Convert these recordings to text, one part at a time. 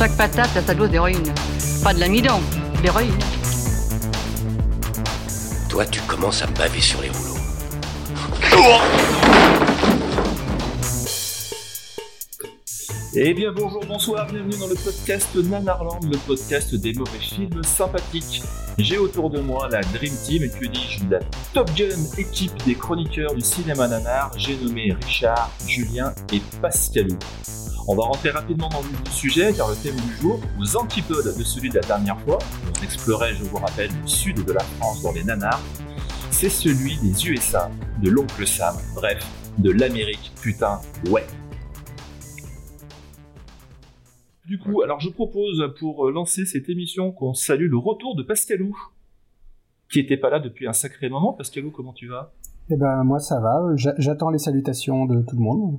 Chaque patate a sa dose d'héroïne. Pas de l'amidon, de l'héroïne. Toi, tu commences à me baver sur les rouleaux. Eh bien bonjour, bonsoir, bienvenue dans le podcast Nanarland, le podcast des mauvais films sympathiques. J'ai autour de moi la Dream Team, et que dis-je, la Top Gun équipe des chroniqueurs du cinéma nanar, j'ai nommé Richard, Julien et Pascalou. On va rentrer rapidement dans le sujet, car le thème du jour, aux antipodes de celui de la dernière fois, on explorait, je vous rappelle, le sud de la France dans les nanars, c'est celui des USA, de l'oncle Sam, bref, de l'Amérique, putain, ouais. Du coup, alors je propose pour euh, lancer cette émission qu'on salue le retour de Pascalou, qui était pas là depuis un sacré moment. Pascalou, comment tu vas? Eh ben moi ça va, J'a- j'attends les salutations de tout le monde.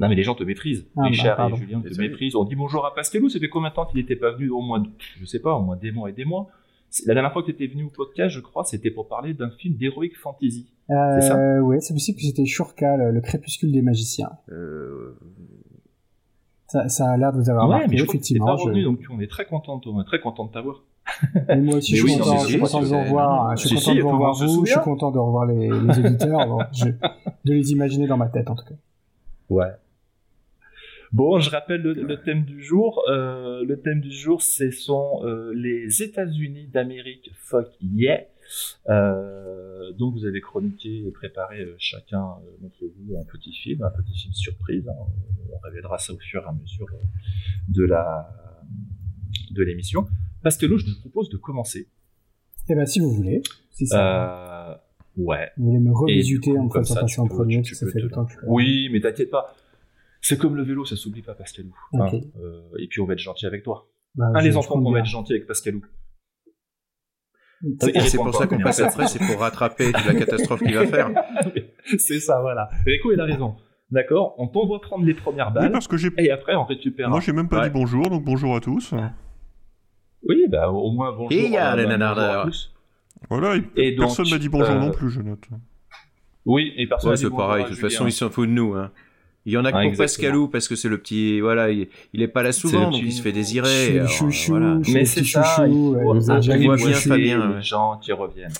Non mais les gens te méprisent. Ah, bah, Richard pardon. et Julien te Désolé. méprisent. On dit bonjour à Pascalou, ça fait combien de temps qu'il n'était pas venu Au moins, je sais pas, au moins des mois et des mois. La dernière fois que tu étais venu au podcast, je crois, c'était pour parler d'un film d'heroic fantasy. C'est ça? Euh, ouais, c'est possible que c'était Shurka, le, le crépuscule des magiciens. Euh... Ça, ça a l'air de vous avoir marqué, mais je crois que effectivement. pas je- revenu, donc on est très content, on est très content de t'avoir. Et moi aussi, je suis oui, content, je suis content de vous revoir. Je suis Si, content si, de revoir vous. Je suis content de revoir les, les auditeurs. Bon, je- de les imaginer dans ma tête, en tout cas. Ouais. Bon, je rappelle le, le thème du jour. Euh, le thème du jour, ce sont euh, les États-Unis d'Amérique. Fuck yeah. Euh, donc, vous avez chroniqué et préparé euh, chacun euh, d'entre vous un petit film, un petit film surprise. hein. On révélera ça au fur et à mesure euh, de la de l'émission. Pascal, je vous propose de commencer. Eh ben, si vous voulez. Si ça, Euh, ouais. vous voulez me coup, en tu en peux- premier, ça fait te- longtemps que. Oui, mais t'inquiète pas. C'est comme le vélo, ça s'oublie pas, Pascalou. Ok. Hein, euh, et puis on va être gentil avec toi. Bah, Ah, je- les enfants, compte on va être gentil avec Pascalou. Et c'est pour ça qu'on passe après, c'est pour rattraper la catastrophe qu'il va faire. C'est ça, voilà. Rico, il a raison. D'accord On t'envoie prendre les premières Oui, balles, parce que j'ai. et après on récupère. Moi, j'ai même pas Ouais. dit bonjour, donc bonjour à tous. Oui, bah au moins bonjour. Et il y a les nanardeurs. bonjour à tous. Voilà, et Et donc, personne m'a dit bonjour euh, non plus, je note. Oui, et personne Ouais, c'est pareil, de toute façon, il s'en fout de nous. Hein. Il y en a que Ah, pour exactement. Pascalou, parce que c'est le petit. Voilà, il, il est pas là souvent, donc il se fait désirer. le alors, chouchou, voilà. je suis Mais c'est ça, il chouchou. faut ouais, on voit bien chouchou. Fabien, les ouais. gens qui reviennent.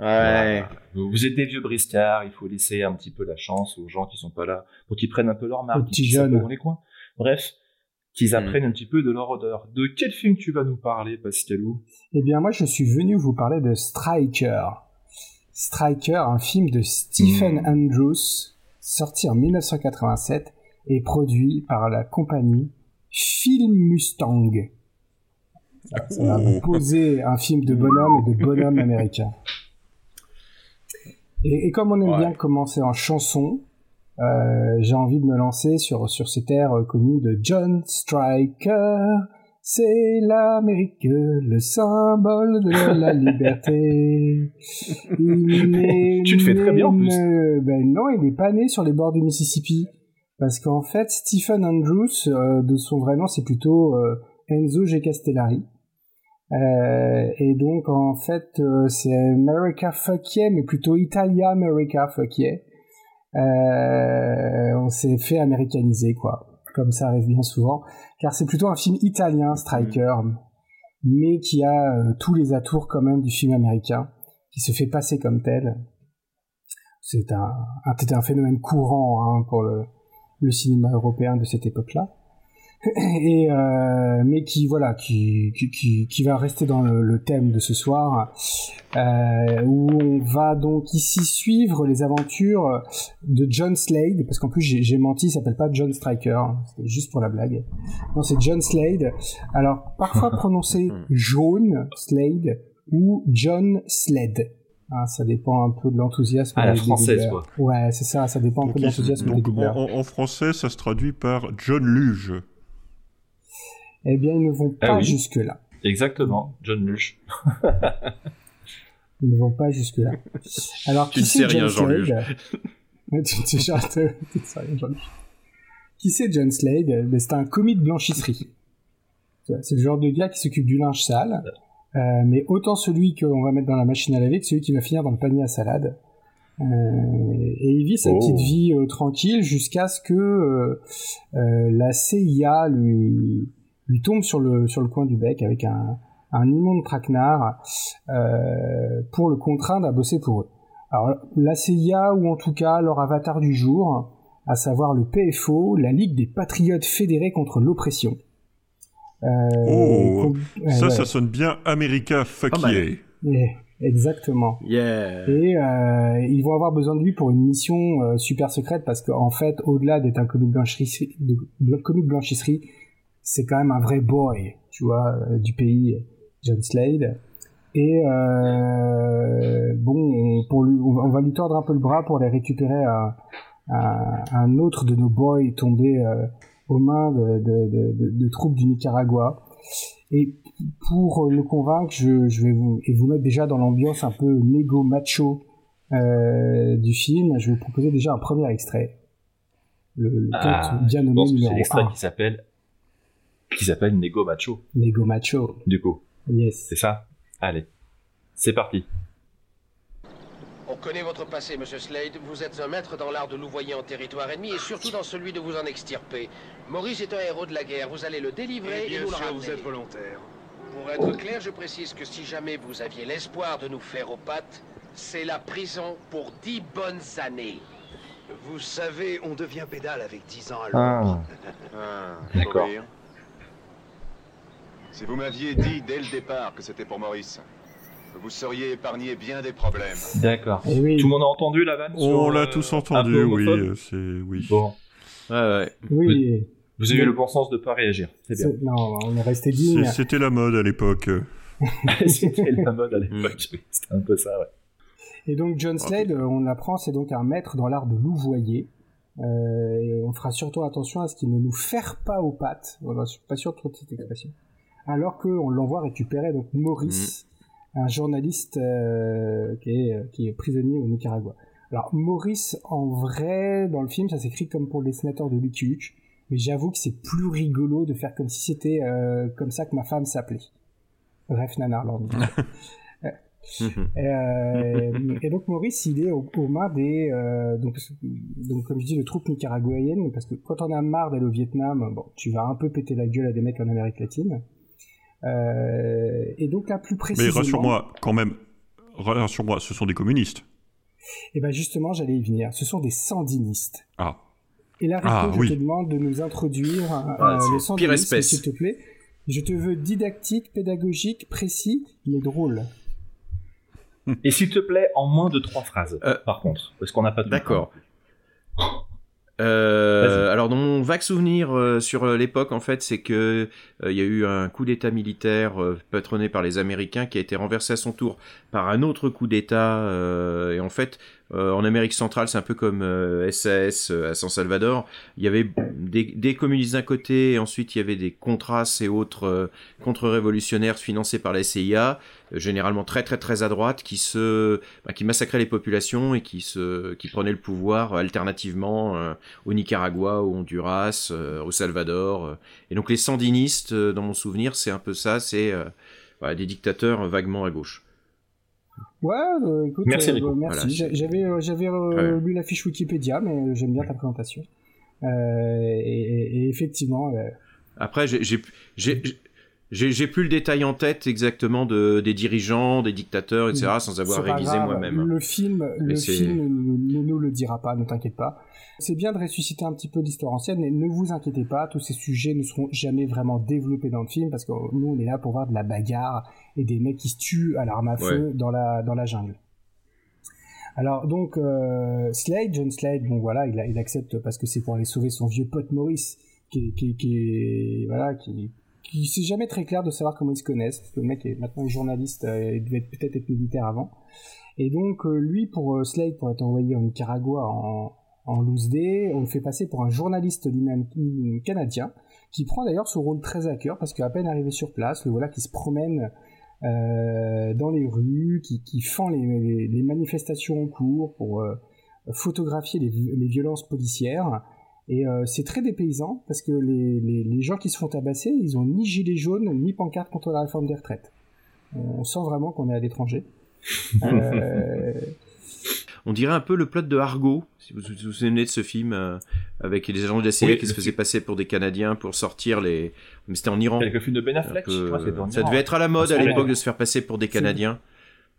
Ouais. Voilà. Vous êtes des vieux briscards, il faut laisser un petit peu la chance aux gens qui sont pas là, pour qu'ils prennent un peu leur marque, qu'ils dans les coins. Bref, qu'ils Mm. apprennent un petit peu de leur odeur. De quel film tu vas nous parler, Pascalou? Eh bien, moi, je suis venu vous parler de Striker. Striker, un film de Stephen Hmm. Andrews, sorti en 1987 et produit par la compagnie Film Mustang. Ça va vous poser un film de bonhomme et de bonhomme américain. Et, et comme on aime Ouais. bien commencer en chanson, euh, j'ai envie de me lancer sur, sur cet air connu de John Striker. C'est l'Amérique, le symbole de la liberté. Il est Tu te fais très bien, en plus. Ben non, il n'est pas né sur les bords du Mississippi. Parce qu'en fait, Stephen Andrews, euh, de son vrai nom, c'est plutôt euh, Enzo G. Castellari. Euh, et donc, en fait, c'est America Fuck Yeah, mais plutôt Italia America Fuck Yeah. On s'est fait américaniser, quoi. Comme ça arrive bien souvent. Car c'est plutôt un film italien, Striker, mais qui a euh, tous les atours quand même du film américain, qui se fait passer comme tel. C'est un, un, c'était un phénomène courant hein, pour le, le cinéma européen de cette époque-là. Et euh, mais qui voilà qui, qui, qui, qui va rester dans le, le thème de ce soir euh, où on va donc ici suivre les aventures de John Slade parce qu'en plus j'ai, j'ai menti il s'appelle pas John Striker hein, c'était juste pour la blague non c'est John Slade alors parfois prononcé Jaune Slade ou John Slade Hein, ça dépend un peu de l'enthousiasme. Ah, la française. Ouais, c'est ça, ça dépend un Donc, peu de l'enthousiasme des donc, en- en français, ça se traduit par John Luge. Eh bien, ils ne vont Ah pas oui. jusque-là. Exactement, John Lush. Ils ne vont pas jusque-là. Alors, Tu qui ne sais c'est rien, John. Slade tu, ne sais rien, Jean-Luc. Qui c'est John Slade ben, C'est un commis de blanchisserie. C'est le genre de gars qui s'occupe du linge sale, euh, mais autant celui qu'on va mettre dans la machine à laver que celui qui va finir dans le panier à salade. Euh, et il vit sa Oh. petite vie euh, tranquille jusqu'à ce que la CIA lui, lui tombe sur le, sur le coin du bec avec un, un immonde traquenard euh, pour le contraindre à bosser pour eux. Alors la CIA ou en tout cas leur avatar du jour, à savoir le PFO, la Ligue des Patriotes fédérés contre l'oppression. Euh, Oh, Ça, ouais. ça sonne bien America fuck yeah. Yeah, exactement. Yeah. Et euh, ils vont avoir besoin de lui pour une mission euh, super secrète parce qu'en fait, au-delà d'être un commis de blanchisserie, de, de blanchisserie, c'est quand même un vrai boy, tu vois, euh, du pays, John Slade. Et euh, bon, on, pour lui, on va- lui tordre un peu le bras pour aller récupérer un, un, un autre de nos boys tombés euh, aux mains de, de, de, de- de troupes du Nicaragua. Et pour le convaincre, je, je vais vous, et vous mettre déjà dans l'ambiance un peu négo macho euh, du film, je vais vous proposer déjà un premier extrait. Le, le Ah, bien Je nommé pense que c'est numéro l'extrait 1. qui s'appelle qui s'appelle Nego Macho, Négo macho. du coup. Yes. C'est ça Allez, c'est parti. On connaît votre passé, monsieur Slade. Vous êtes un maître dans l'art de louvoyer en territoire ennemi et surtout dans celui de vous en extirper. Maurice est un héros de la guerre. Vous allez le délivrer et, bien nous le sûr, ramener. vous êtes volontaire. Pour être clair, je précise que si jamais vous aviez l'espoir de nous faire aux pattes, c'est la prison pour dix bonnes années. Vous savez, on devient pédale avec 10 ans à Ah. l'ombre. Ah, D'accord. Si vous m'aviez dit dès le départ que c'était pour Maurice, vous seriez épargné bien des problèmes. D'accord. Oui, Tout le monde a entendu la vanne On l'a euh, tous entendu, oui. euh, C'est oui. Bon, Ouais, ouais. oui. vous avez eu le bon sens de pas réagir. C'est bien. Non, on est resté digne. C'était la mode à l'époque. C'était la mode à l'époque. C'était un peu ça, ouais. Et donc John Slade, euh, on l'apprend, c'est donc un maître dans l'art de louvoyer. Euh, et on fera surtout attention à ce qu'il ne nous ferre pas aux pattes. Voilà, je suis pas sûr de cette expression. Alors qu'on l'envoie récupérer donc Maurice, un journaliste euh, qui, est, euh, qui est prisonnier au Nicaragua. Alors Maurice, en vrai, dans le film, ça s'écrit comme pour le dessinateur de Lucky Luke, mais j'avoue que c'est plus rigolo de faire comme si c'était euh, comme ça que ma femme s'appelait. Bref, Nanarland. Euh, et donc Maurice, il est aux, aux mains des euh, donc donc comme je dis, de troupes nicaraguayennes, parce que quand on a marre d'aller au Vietnam, bon, tu vas un peu péter la gueule à des mecs en Amérique latine. Euh, et donc là, plus Mais précisément. rassure-moi, quand même. Rassure-moi, ce sont des communistes. Et ben justement, j'allais y venir. Ce sont des sandinistes. Ah. Et là, Rico, Ah, je oui. te demande de nous introduire euh, Ah, le pire sandinisme, espèce. s'il te plaît. Je te veux didactique, pédagogique, précis, mais drôle. Et s'il te plaît, en moins de trois phrases, Euh, par contre, parce qu'on n'a pas de D'accord. Euh, alors, dans mon vague souvenir euh, sur euh, l'époque, en fait, c'est que euh, il y a eu un coup d'État militaire euh, patronné par les Américains qui a été renversé à son tour par un autre coup d'État. euh, et en fait, euh, en Amérique centrale, c'est un peu comme euh, SAS euh, à San Salvador. Il y avait des, des communistes d'un côté, et ensuite il y avait des Contras et autres euh, contre-révolutionnaires financés par la CIA, euh, généralement très très très à droite, qui se, bah, qui massacraient les populations et qui se, qui prenaient le pouvoir alternativement au Nicaragua, au Honduras, au Salvador. Et donc les sandinistes, dans mon souvenir, c'est un peu ça, c'est voilà, des dictateurs vaguement à gauche. Ouais, euh, écoute, Merci, euh, bah, merci. Voilà, J'a- j'avais euh, j'avais euh, lu la fiche Wikipédia, mais euh, j'aime bien ta présentation. Euh, et, et- et effectivement, euh, Après, j'ai- j'ai plus le détail en tête exactement de, des dirigeants, des dictateurs, etc., sans avoir révisé moi-même. Le film, le c'est- film ne nous le dira pas, ne t'inquiète pas. C'est bien de ressusciter un petit peu l'histoire ancienne, mais ne vous inquiétez pas, tous ces sujets ne seront jamais vraiment développés dans le film, parce que nous, on est là pour voir de la bagarre et des mecs qui se tuent à l'arme à feu dans la dans la jungle. Alors donc euh, Slade, John Slade, bon voilà, il, accepte parce que c'est pour aller sauver son vieux pote Maurice, qui, est- qui, qui voilà, qui c'est jamais très clair de savoir comment ils se connaissent. Parce que le mec est maintenant journaliste, euh, il devait être- peut-être être militaire avant. Et donc euh, lui, pour euh, Slade, pour être envoyé en Nicaragua en, en loose day, on le fait passer pour un journaliste lui-même mm, canadien qui prend d'ailleurs ce rôle très à cœur parce qu'à peine arrivé sur place, le voilà qui se promène euh, dans les rues, qui, qui fend les, les, manifestations en cours pour euh, photographier les, les, violences policières. Et euh, c'est très dépaysant parce que les, les, gens qui se font tabasser, ils ont ni gilet jaune ni pancarte contre la réforme des retraites. On sent vraiment qu'on est à l'étranger. euh, on dirait un peu le plot de Argo, si vous vous souvenez de ce film euh, avec les agents de la CIA qui se faisaient passer pour des Canadiens pour sortir les. Mais c'était en Iran. Avec le de Ben Affleck. ça devait être à la mode à l'époque de se faire passer pour des Canadiens.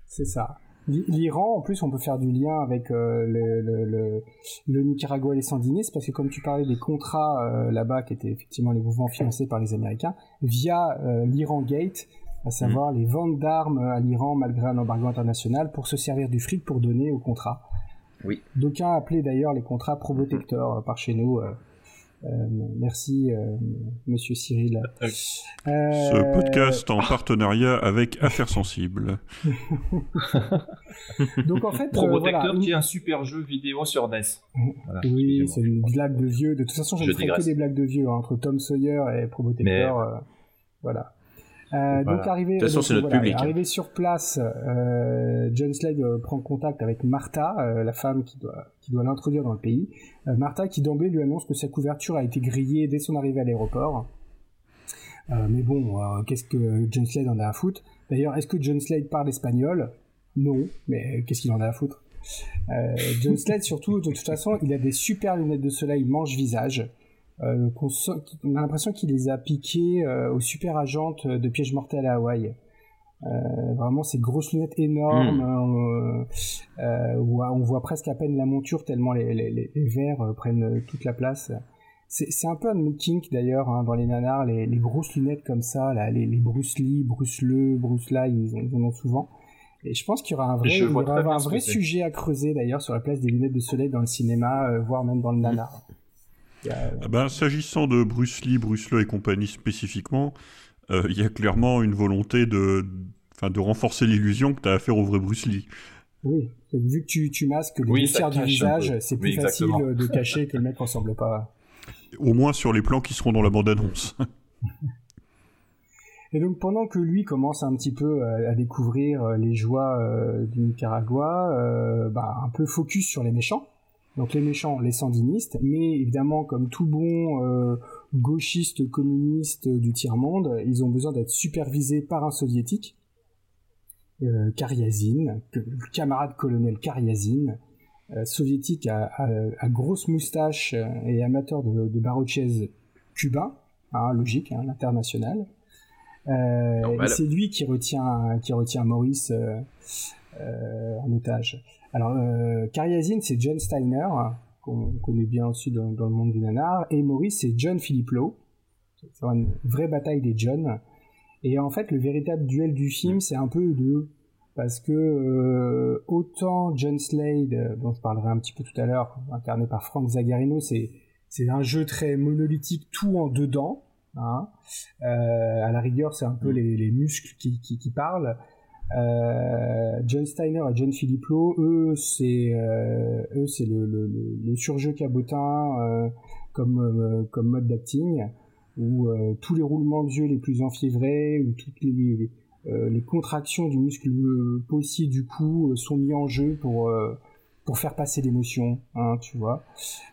C'est ça. L'Iran, en plus, on peut faire du lien avec euh, le, le, le, Nicaragua et les Sandinistes, parce que comme tu parlais des contrats euh, là-bas, qui étaient effectivement les mouvements financés par les Américains, via l'Iran Gate, à savoir les ventes d'armes à l'Iran malgré un embargo international pour se servir du fric pour donner au contrat. Oui. D'aucuns appelaient d'ailleurs les contrats pro-protecteurs euh, par chez nous. Euh, euh, merci, Monsieur Cyril. Ce podcast en partenariat avec Affaires Sensibles. Donc en fait, Protecteur qui est un super jeu vidéo sur NES. oui, c'est une blague de vieux. De toute façon, je ne ferai que des blagues de vieux hein, entre Tom Sawyer et Probotector. voilà. Euh, donc arrivé, de toute façon, c'est notre public. Hein. Arrivé sur place, euh, John Slade euh, prend contact avec Martha, euh, la femme qui doit qui doit l'introduire dans le pays. Euh, Martha qui d'emblée lui annonce que sa couverture a été grillée dès son arrivée à l'aéroport. mais bon, qu'est-ce que John Slade en a à foutre? D'ailleurs, est-ce que John Slade parle espagnol? Non, mais qu'est-ce qu'il en a à foutre? John Slade, surtout, de toute façon, il a des super lunettes de soleil manche-visage. Euh, on, a l'impression qu'il les a piqués euh, aux super agentes de piège mortel à Hawaï. Euh, vraiment ces grosses lunettes énormes hmm. où on voit presque à peine la monture tellement les, les, les, verres prennent toute la place. C'est un peu un making d'ailleurs hein, dans les nanars, les, grosses lunettes comme ça, là, les, Bruce Lee, Bruce Le, Bruce là, ils, en ont souvent. Et je pense qu'il y aura un vrai, un vrai sujet à creuser d'ailleurs sur la place des lunettes de soleil dans le cinéma, voire même dans le nanar. Ah ben, S'agissant de Bruce Lee, Bruce Lee et compagnie spécifiquement, euh, il y a clairement une volonté de, de renforcer l'illusion que tu as affaire au vrai Bruce Lee. Oui, vu que tu, tu masques les oui, du visage, c'est plus facile de cacher que le mec ressemble pas. Au moins sur les plans qui seront dans la bande-annonce. Et donc pendant que lui commence un petit peu à, découvrir euh, les joies euh, du Nicaragua, bah, un peu focus sur les méchants, donc les méchants, les sandinistes, mais évidemment comme tout bon euh, gauchiste communiste du tiers-monde, ils ont besoin d'être supervisés par un soviétique, euh, le camarade colonel Karyazin, euh, soviétique à, grosse moustache et amateur de, de barreau cubain, hein, logique, hein, l'international. et c'est lui qui retient, qui retient Maurice en otage. Alors, euh, c'est John Steiner, qu'on connaît bien aussi dans, le monde du nanar, et Maurice, c'est John Philippe Lowe. C'est une vraie bataille des John. Et en fait, le véritable duel du film, c'est un peu deux. Parce que euh, autant John Slade, euh, dont je parlerai un petit peu tout à l'heure, incarné par Frank Zagarino, c'est c'est un jeu très monolithique, tout en dedans. Hein. Euh, à la rigueur, c'est un peu les, les muscles qui, qui, qui parlent. Euh, John Steiner et John Filippo, eux, c'est euh, eux, c'est le, le, le, surjeu cabotin euh, comme comme mode d'acting, où tous les roulements de yeux les plus enfiévrés, où toutes les les contractions du muscle possible du cou sont mis en jeu pour pour faire passer l'émotion, hein, tu vois.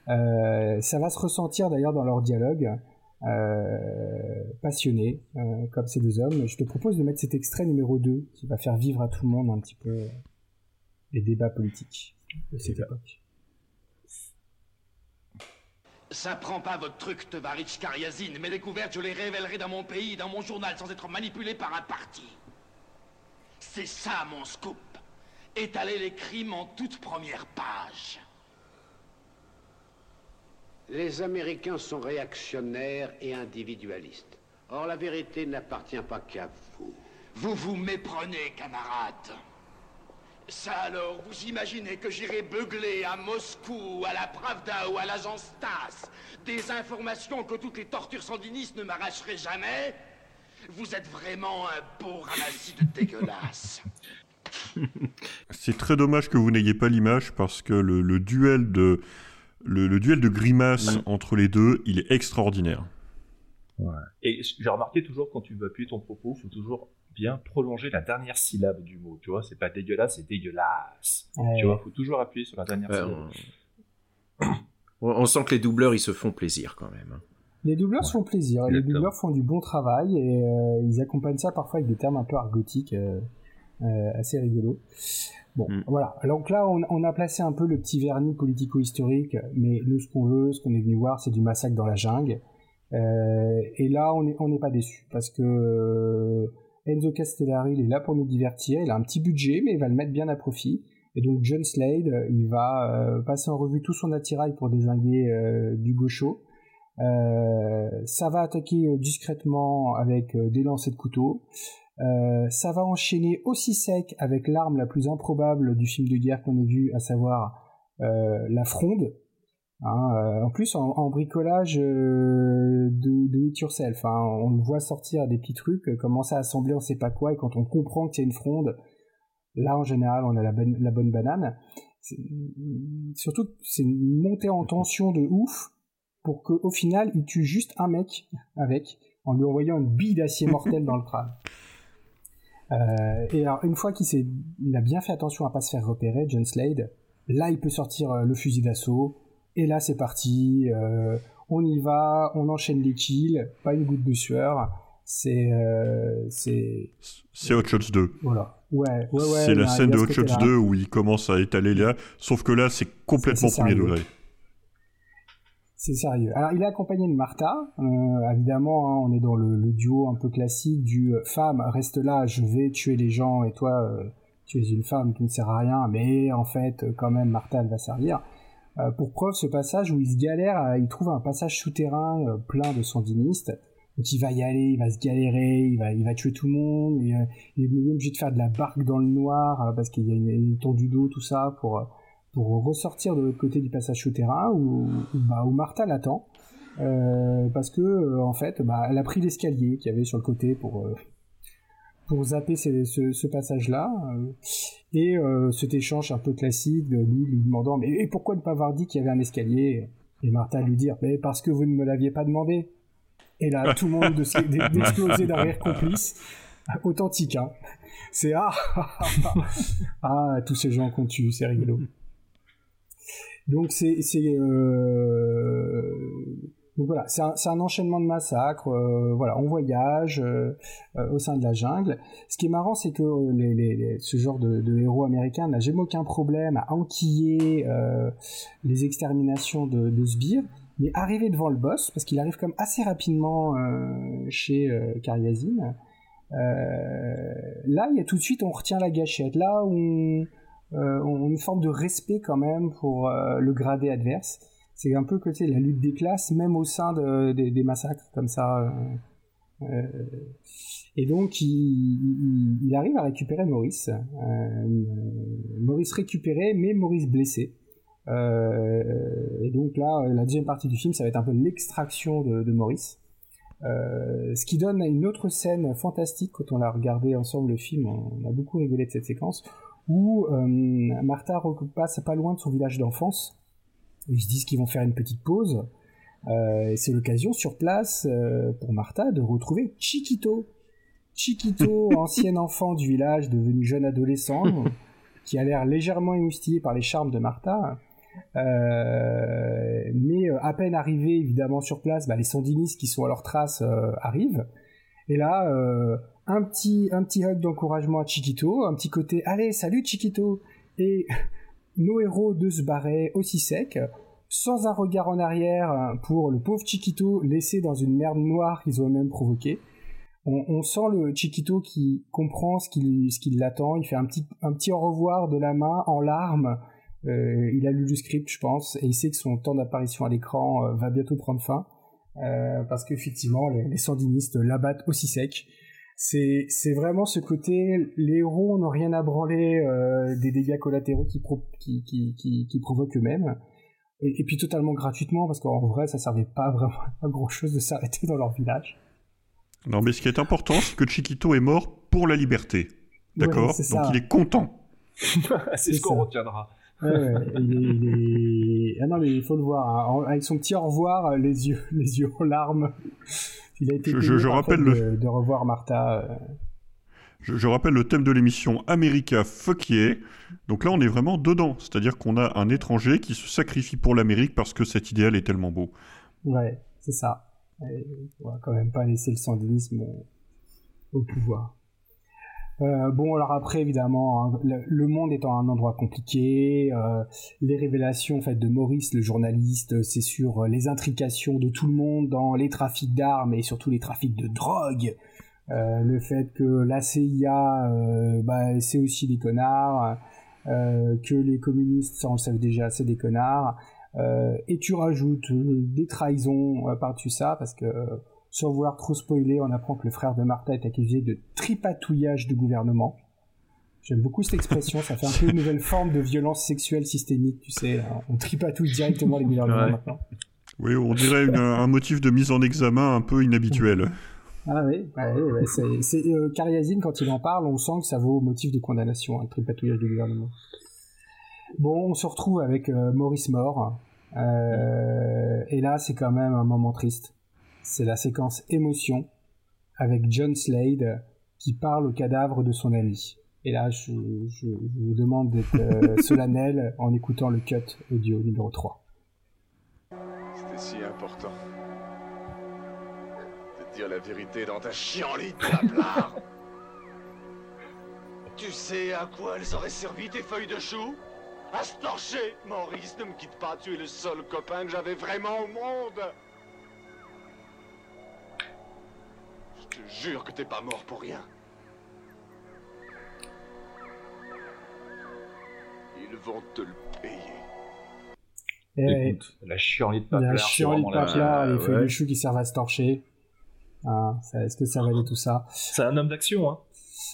ça va se ressentir d'ailleurs dans leur dialogue. Euh, passionnés euh, comme ces deux hommes. Je te propose de mettre cet extrait numéro 2 qui va faire vivre à tout le monde un petit peu les débats politiques de cette époque. Ça prend pas votre truc, Tevarich Karyazine. Mes découvertes, je les révélerai dans mon pays, dans mon journal, sans être manipulé par un parti. C'est ça, mon scoop. Étaler les crimes en toute première page. Les Américains sont réactionnaires et individualistes. Or, la vérité n'appartient pas qu'à vous. Vous vous méprenez, camarade. Ça alors, vous imaginez que j'irai beugler à Moscou, à la Pravda ou à l'agence TASS des informations que toutes les tortures sandinistes ne m'arracheraient jamais? Vous êtes vraiment un beau ramassis de dégueulasse. C'est très dommage que vous n'ayez pas l'image parce que le duel de le, duel de grimaces entre les deux, il est extraordinaire. Et j'ai remarqué toujours quand tu veux appuyer ton propos, il faut toujours bien prolonger la dernière syllabe du mot. Tu vois, c'est pas dégueulasse, c'est dégueulasse. Ouais. Tu vois, faut toujours appuyer sur la dernière Ouais, syllabe. On, on sent que les doubleurs, ils se font plaisir quand même. hein. Les doubleurs se font plaisir, les doubleurs font du bon travail et euh, ils accompagnent ça parfois avec des termes un peu argotiques, euh, assez rigolos. Bon, Mm. voilà. Donc là, on, on a placé un peu le petit vernis politico-historique, mais nous, ce qu'on veut, ce qu'on est venu voir, c'est du massacre dans la jungle. Euh, et là, on n'est on pas déçu parce que euh, Enzo Castellari, il est là pour nous divertir. Il a un petit budget, mais il va le mettre bien à profit. Et donc John Slade, euh, il va euh, passer en revue tout son attirail pour désinguer euh, du gaucho. Euh, ça va attaquer euh, discrètement avec euh, des lancers de couteau. Euh, ça va enchaîner aussi sec avec l'arme la plus improbable du film de guerre qu'on ait vu, à savoir euh, la fronde. Hein, euh, en plus, en, bricolage de, de it yourself, hein, on le voit sortir des petits trucs, commencer à assembler on sait pas quoi, et quand on comprend qu'il y a une fronde, là en général on a la, bonne- la bonne banane. Surtout, c'est une montée en tension de ouf pour qu'au final il tue juste un mec avec, en lui envoyant une bille d'acier mortel dans le crâne. Euh, et alors, une fois qu'il s'est, il a bien fait attention à pas se faire repérer, John Slade, là il peut sortir euh, le fusil d'assaut, et là c'est parti, euh, on y va, on enchaîne les kills, pas une goutte de sueur, c'est, euh, c'est, C'est Hot Shots 2. voilà, ouais, ouais, ouais. c'est la scène de Hot Shots côté-là. 2 où il commence à étaler là, sauf que là c'est complètement premier degré. C'est sérieux. Alors, il est accompagné de Martha. Euh, évidemment, hein, on est dans le, le duo un peu classique du euh, femme, reste là, je vais tuer les gens, et toi, euh, tu es une femme qui ne sert à rien, mais en fait, euh, quand même, Martha, elle va servir. Euh, pour preuve, ce passage où il se galère, il trouve un passage souterrain plein de sandinistes. Donc il va y aller, il va se galérer, il va, il va tuer tout le monde, et, il est obligé de faire de la barque dans le noir parce qu'il y a une, une tendue d'eau, tout ça, pour, pour ressortir de l'autre côté du passage souterrain où, où, bah, où Martha l'attend. Euh, parce que euh, en fait, bah, elle a pris l'escalier qu'il y avait sur le côté pour euh, pour zapper ce, ce passage-là. et cet échange un peu classique lui lui demandant mais et pourquoi ne pas avoir dit qu'il y avait un escalier? Et Martha lui dire mais parce que vous ne me l'aviez pas demandé. Et là, tout le monde de- d'exploser d'un rire complice. Authentique, hein. C'est ah, ah, ah, ah. Ah, tous ces gens qu'on tue, c'est rigolo. Donc c'est euh, donc voilà, c'est un, un enchaînement de massacres. euh, voilà, on voyage euh, euh, au sein de la jungle. Ce qui est marrant, c'est que euh, les, les- les- ce genre de, de héros américain n'a jamais aucun problème à enquiller les exterminations de, de sbires, mais arrivé devant le boss, parce qu'il arrive comme assez rapidement chez Karyazin, euh, là, il y a tout de suite, on retient la gâchette. Là, on, euh, on a une forme de respect quand même pour euh, le gradé adverse. C'est un peu que tu sais, la lutte des classes, même au sein de- des- massacres comme ça. euh, euh, et donc, il, il- il arrive à récupérer Maurice. Euh, Maurice récupéré, mais Maurice blessé. Euh, et donc là, la deuxième partie du film, ça va être un peu l'extraction de, de Maurice. Ce qui donne une autre scène fantastique quand on l'a regardé ensemble le film, on a beaucoup rigolé de cette séquence, où euh, Martha repasse pas loin de son village d'enfance. Ils se disent qu'ils vont faire une petite pause. Euh, et c'est l'occasion sur place euh, pour Martha de retrouver Chiquito. Chiquito, ancien enfant du village devenu jeune adolescent, qui a l'air légèrement émoustillé par les charmes de Martha. Euh, mais euh, à peine arrivé évidemment sur place, bah, les sandinistes qui sont à leur trace euh, arrivent. Et là, un petit un petit hug d'encouragement à Chiquito, un petit côté allez salut Chiquito et nos héros de se barrer aussi sec, sans un regard en arrière pour le pauvre Chiquito laissé dans une merde noire qu'ils ont eux-mêmes provoquée. On, on sent le Chiquito qui comprend ce qui, ce qui l'attend. Il fait un petit, un petit au revoir de la main en larmes. Euh, il a lu le script, je pense, et il sait que son temps d'apparition à l'écran euh, va bientôt prendre fin. Euh, parce qu'effectivement, les, les sandinistes l'abattent aussi sec. C'est, c'est vraiment ce côté, les héros n'ont rien à branler euh, des dégâts collatéraux qui, pro, qui, qui, qui, qui provoquent eux-mêmes. Et, et, puis totalement gratuitement, parce qu'en vrai, ça servait pas vraiment à grand chose de s'arrêter dans leur village. Non, mais ce qui est important, c'est que Chiquito est mort pour la liberté. D'accord? Ouais, Donc il est content. c'est ce qu'on retiendra. Ouais, ouais, il est, il est... Ah non, mais il faut le voir. Hein. Avec son petit au revoir, les yeux, les yeux en larmes. Il a été Je- rappelle le- de, de revoir Martha. euh, Je, je rappelle le thème de l'émission America Fuck yeah. Donc là, on est vraiment dedans. C'est-à-dire qu'on a un étranger qui se sacrifie pour l'Amérique parce que cet idéal est tellement beau. Ouais, c'est ça. Et on va quand même pas laisser le sandinisme au pouvoir. Euh, bon, alors après, évidemment, hein, le, monde étant un endroit compliqué, euh, les révélations en fait, de Maurice, le journaliste, c'est sur euh, les intrications de tout le monde dans les trafics d'armes et surtout les trafics de drogue. Euh, le fait que la CIA, euh, bah, c'est aussi des connards, euh, que les communistes, ça on le savait déjà, c'est des connards. Euh, et tu rajoutes euh, des trahisons euh, par-dessus ça, parce que euh, sans vouloir trop spoiler, on apprend que le frère de Martha est accusé de tripatouillage du gouvernement. J'aime beaucoup cette expression, ça fait un peu une nouvelle forme de violence sexuelle systémique, tu sais, on tripatouille directement les gouvernements Ouais. maintenant. Oui, on dirait une- un motif de mise en examen un peu inhabituel. Ah oui, ouais, ouais, ouais, c'est, c'est, euh, quand il en parle, on sent que ça vaut motif de condamnation, hein, le tripatouillage du gouvernement. Bon, on se retrouve avec euh, Maurice Mort, euh, et là, c'est quand même un moment triste. C'est la séquence émotion avec John Slade qui parle au cadavre de son ami. Et là, je, je, je vous demande d'être euh, solennel en écoutant le cut audio numéro 3. C'était si important. De dire la vérité dans ta chienlit, tablard. Tu sais à quoi elles auraient servi tes feuilles de chou? À se torcher Maurice, ne me quitte pas, tu es le seul copain que j'avais vraiment au monde te jure que t'es pas mort pour rien. Ils vont te le payer. Et- Écoute, la chienlit de La chienlit de vraiment la- feuilles ouais. chou qui servent à se torcher. Hein, Est-ce que ça valait tout ça? C'est un homme d'action, hein.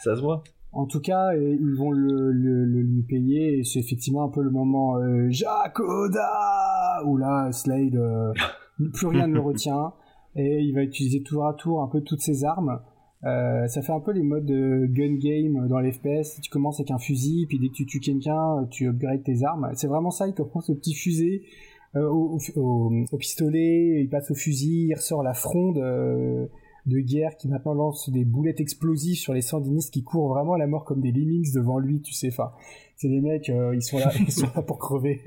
Ça se voit. En tout cas, euh, ils vont le, le- le lui payer, et c'est effectivement un peu le moment euh, Jacques Oda où là, Slade, euh, plus rien ne le retient, et il va utiliser tour à tour un peu toutes ses armes. Euh, ça fait un peu les modes de gun game dans les FPS. Tu commences avec un fusil, puis dès que tu tues quelqu'un, tu upgrades tes armes. C'est vraiment ça, il commence au petit fusil, euh, au, au- au- au pistolet, il passe au fusil, il ressort la fronde euh, de guerre qui maintenant lance des boulettes explosives sur les sandinistes qui courent vraiment à la mort comme des lemmings devant lui, tu sais. Enfin, c'est des mecs, euh, ils sont là, ils sont là pour crever.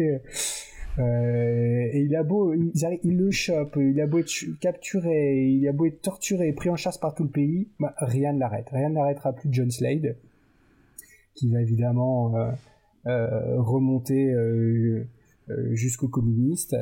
Euh, et il a beau, il le chope, il a beau être capturé, il a beau être torturé, pris en chasse par tout le pays, bah, rien ne l'arrête. Rien ne l'arrêtera plus John Slade, qui va évidemment euh, euh, remonter jusqu'aux communistes.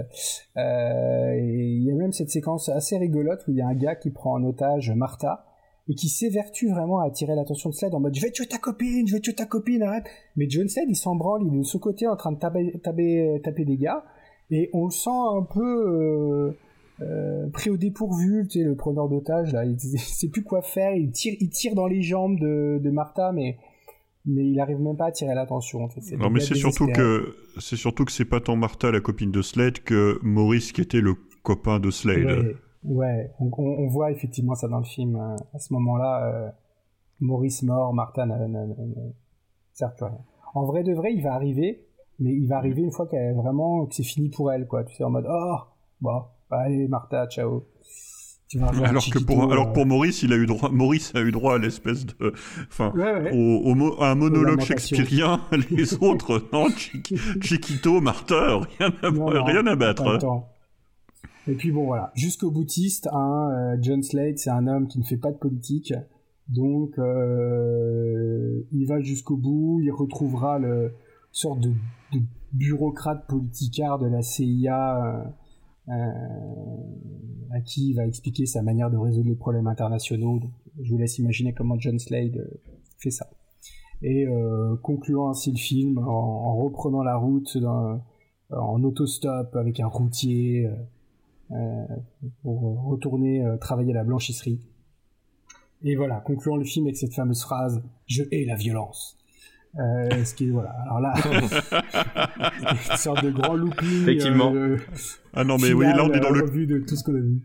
Euh, et il y a même cette séquence assez rigolote où il y a un gars qui prend en otage Martha et qui s'évertue vraiment à attirer l'attention de Slade en mode je vais tuer ta copine, je vais tuer ta copine, arrête. Mais John Slade il s'en branle, il est de ce côté en train de taper, taper, taper des gars et on le sent un peu euh, euh, pris au dépourvu, tu sais, le preneur d'otage là, il, il sait plus quoi faire, il tire, il tire dans les jambes de, de Martha mais mais il arrive même pas à attirer l'attention. en fait. C'est Non, mais c'est surtout que c'est surtout que c'est pas tant Martha la copine de Slade que Maurice qui était le copain de Slade. Ouais, ouais. On, on- on voit effectivement ça dans le film. euh, À ce moment-là, euh, Maurice mort, Martha ne, ne- ne- ne sert plus rien. En vrai de vrai, il va arriver, mais il va arriver une fois qu'elle vraiment que c'est fini pour elle, quoi. Tu sais, en mode oh, bon, allez Martha, ciao. Tu vas Alors que pour alors euh, que pour Maurice, il a eu droit Maurice a eu droit à l'espèce de enfin Ouais, ouais. Au, au mo- à un monologue shakespearien. Les autres non, Chiqui- Chiquito, Martha, rien à Non, non, rien à battre. Et puis bon voilà, jusqu'au boutiste, hein, euh, John Slade, c'est un homme qui ne fait pas de politique, donc euh, il va jusqu'au bout, il retrouvera le sorte de, de bureaucrate politicard de la CIA euh, euh, à qui il va expliquer sa manière de résoudre les problèmes internationaux. Je vous laisse imaginer comment John Slade euh, fait ça. Et euh, concluant ainsi le film en, en reprenant la route en autostop avec un routier pour retourner euh, travailler à la blanchisserie. Et voilà, concluant le film avec cette fameuse phrase Je hais la violence. Euh, ce qui est, voilà. Alors là, une sorte de grand looping. Effectivement. euh, Ah non, mais oui, là, on est dans le- euh, de tout ce qu'on a vu.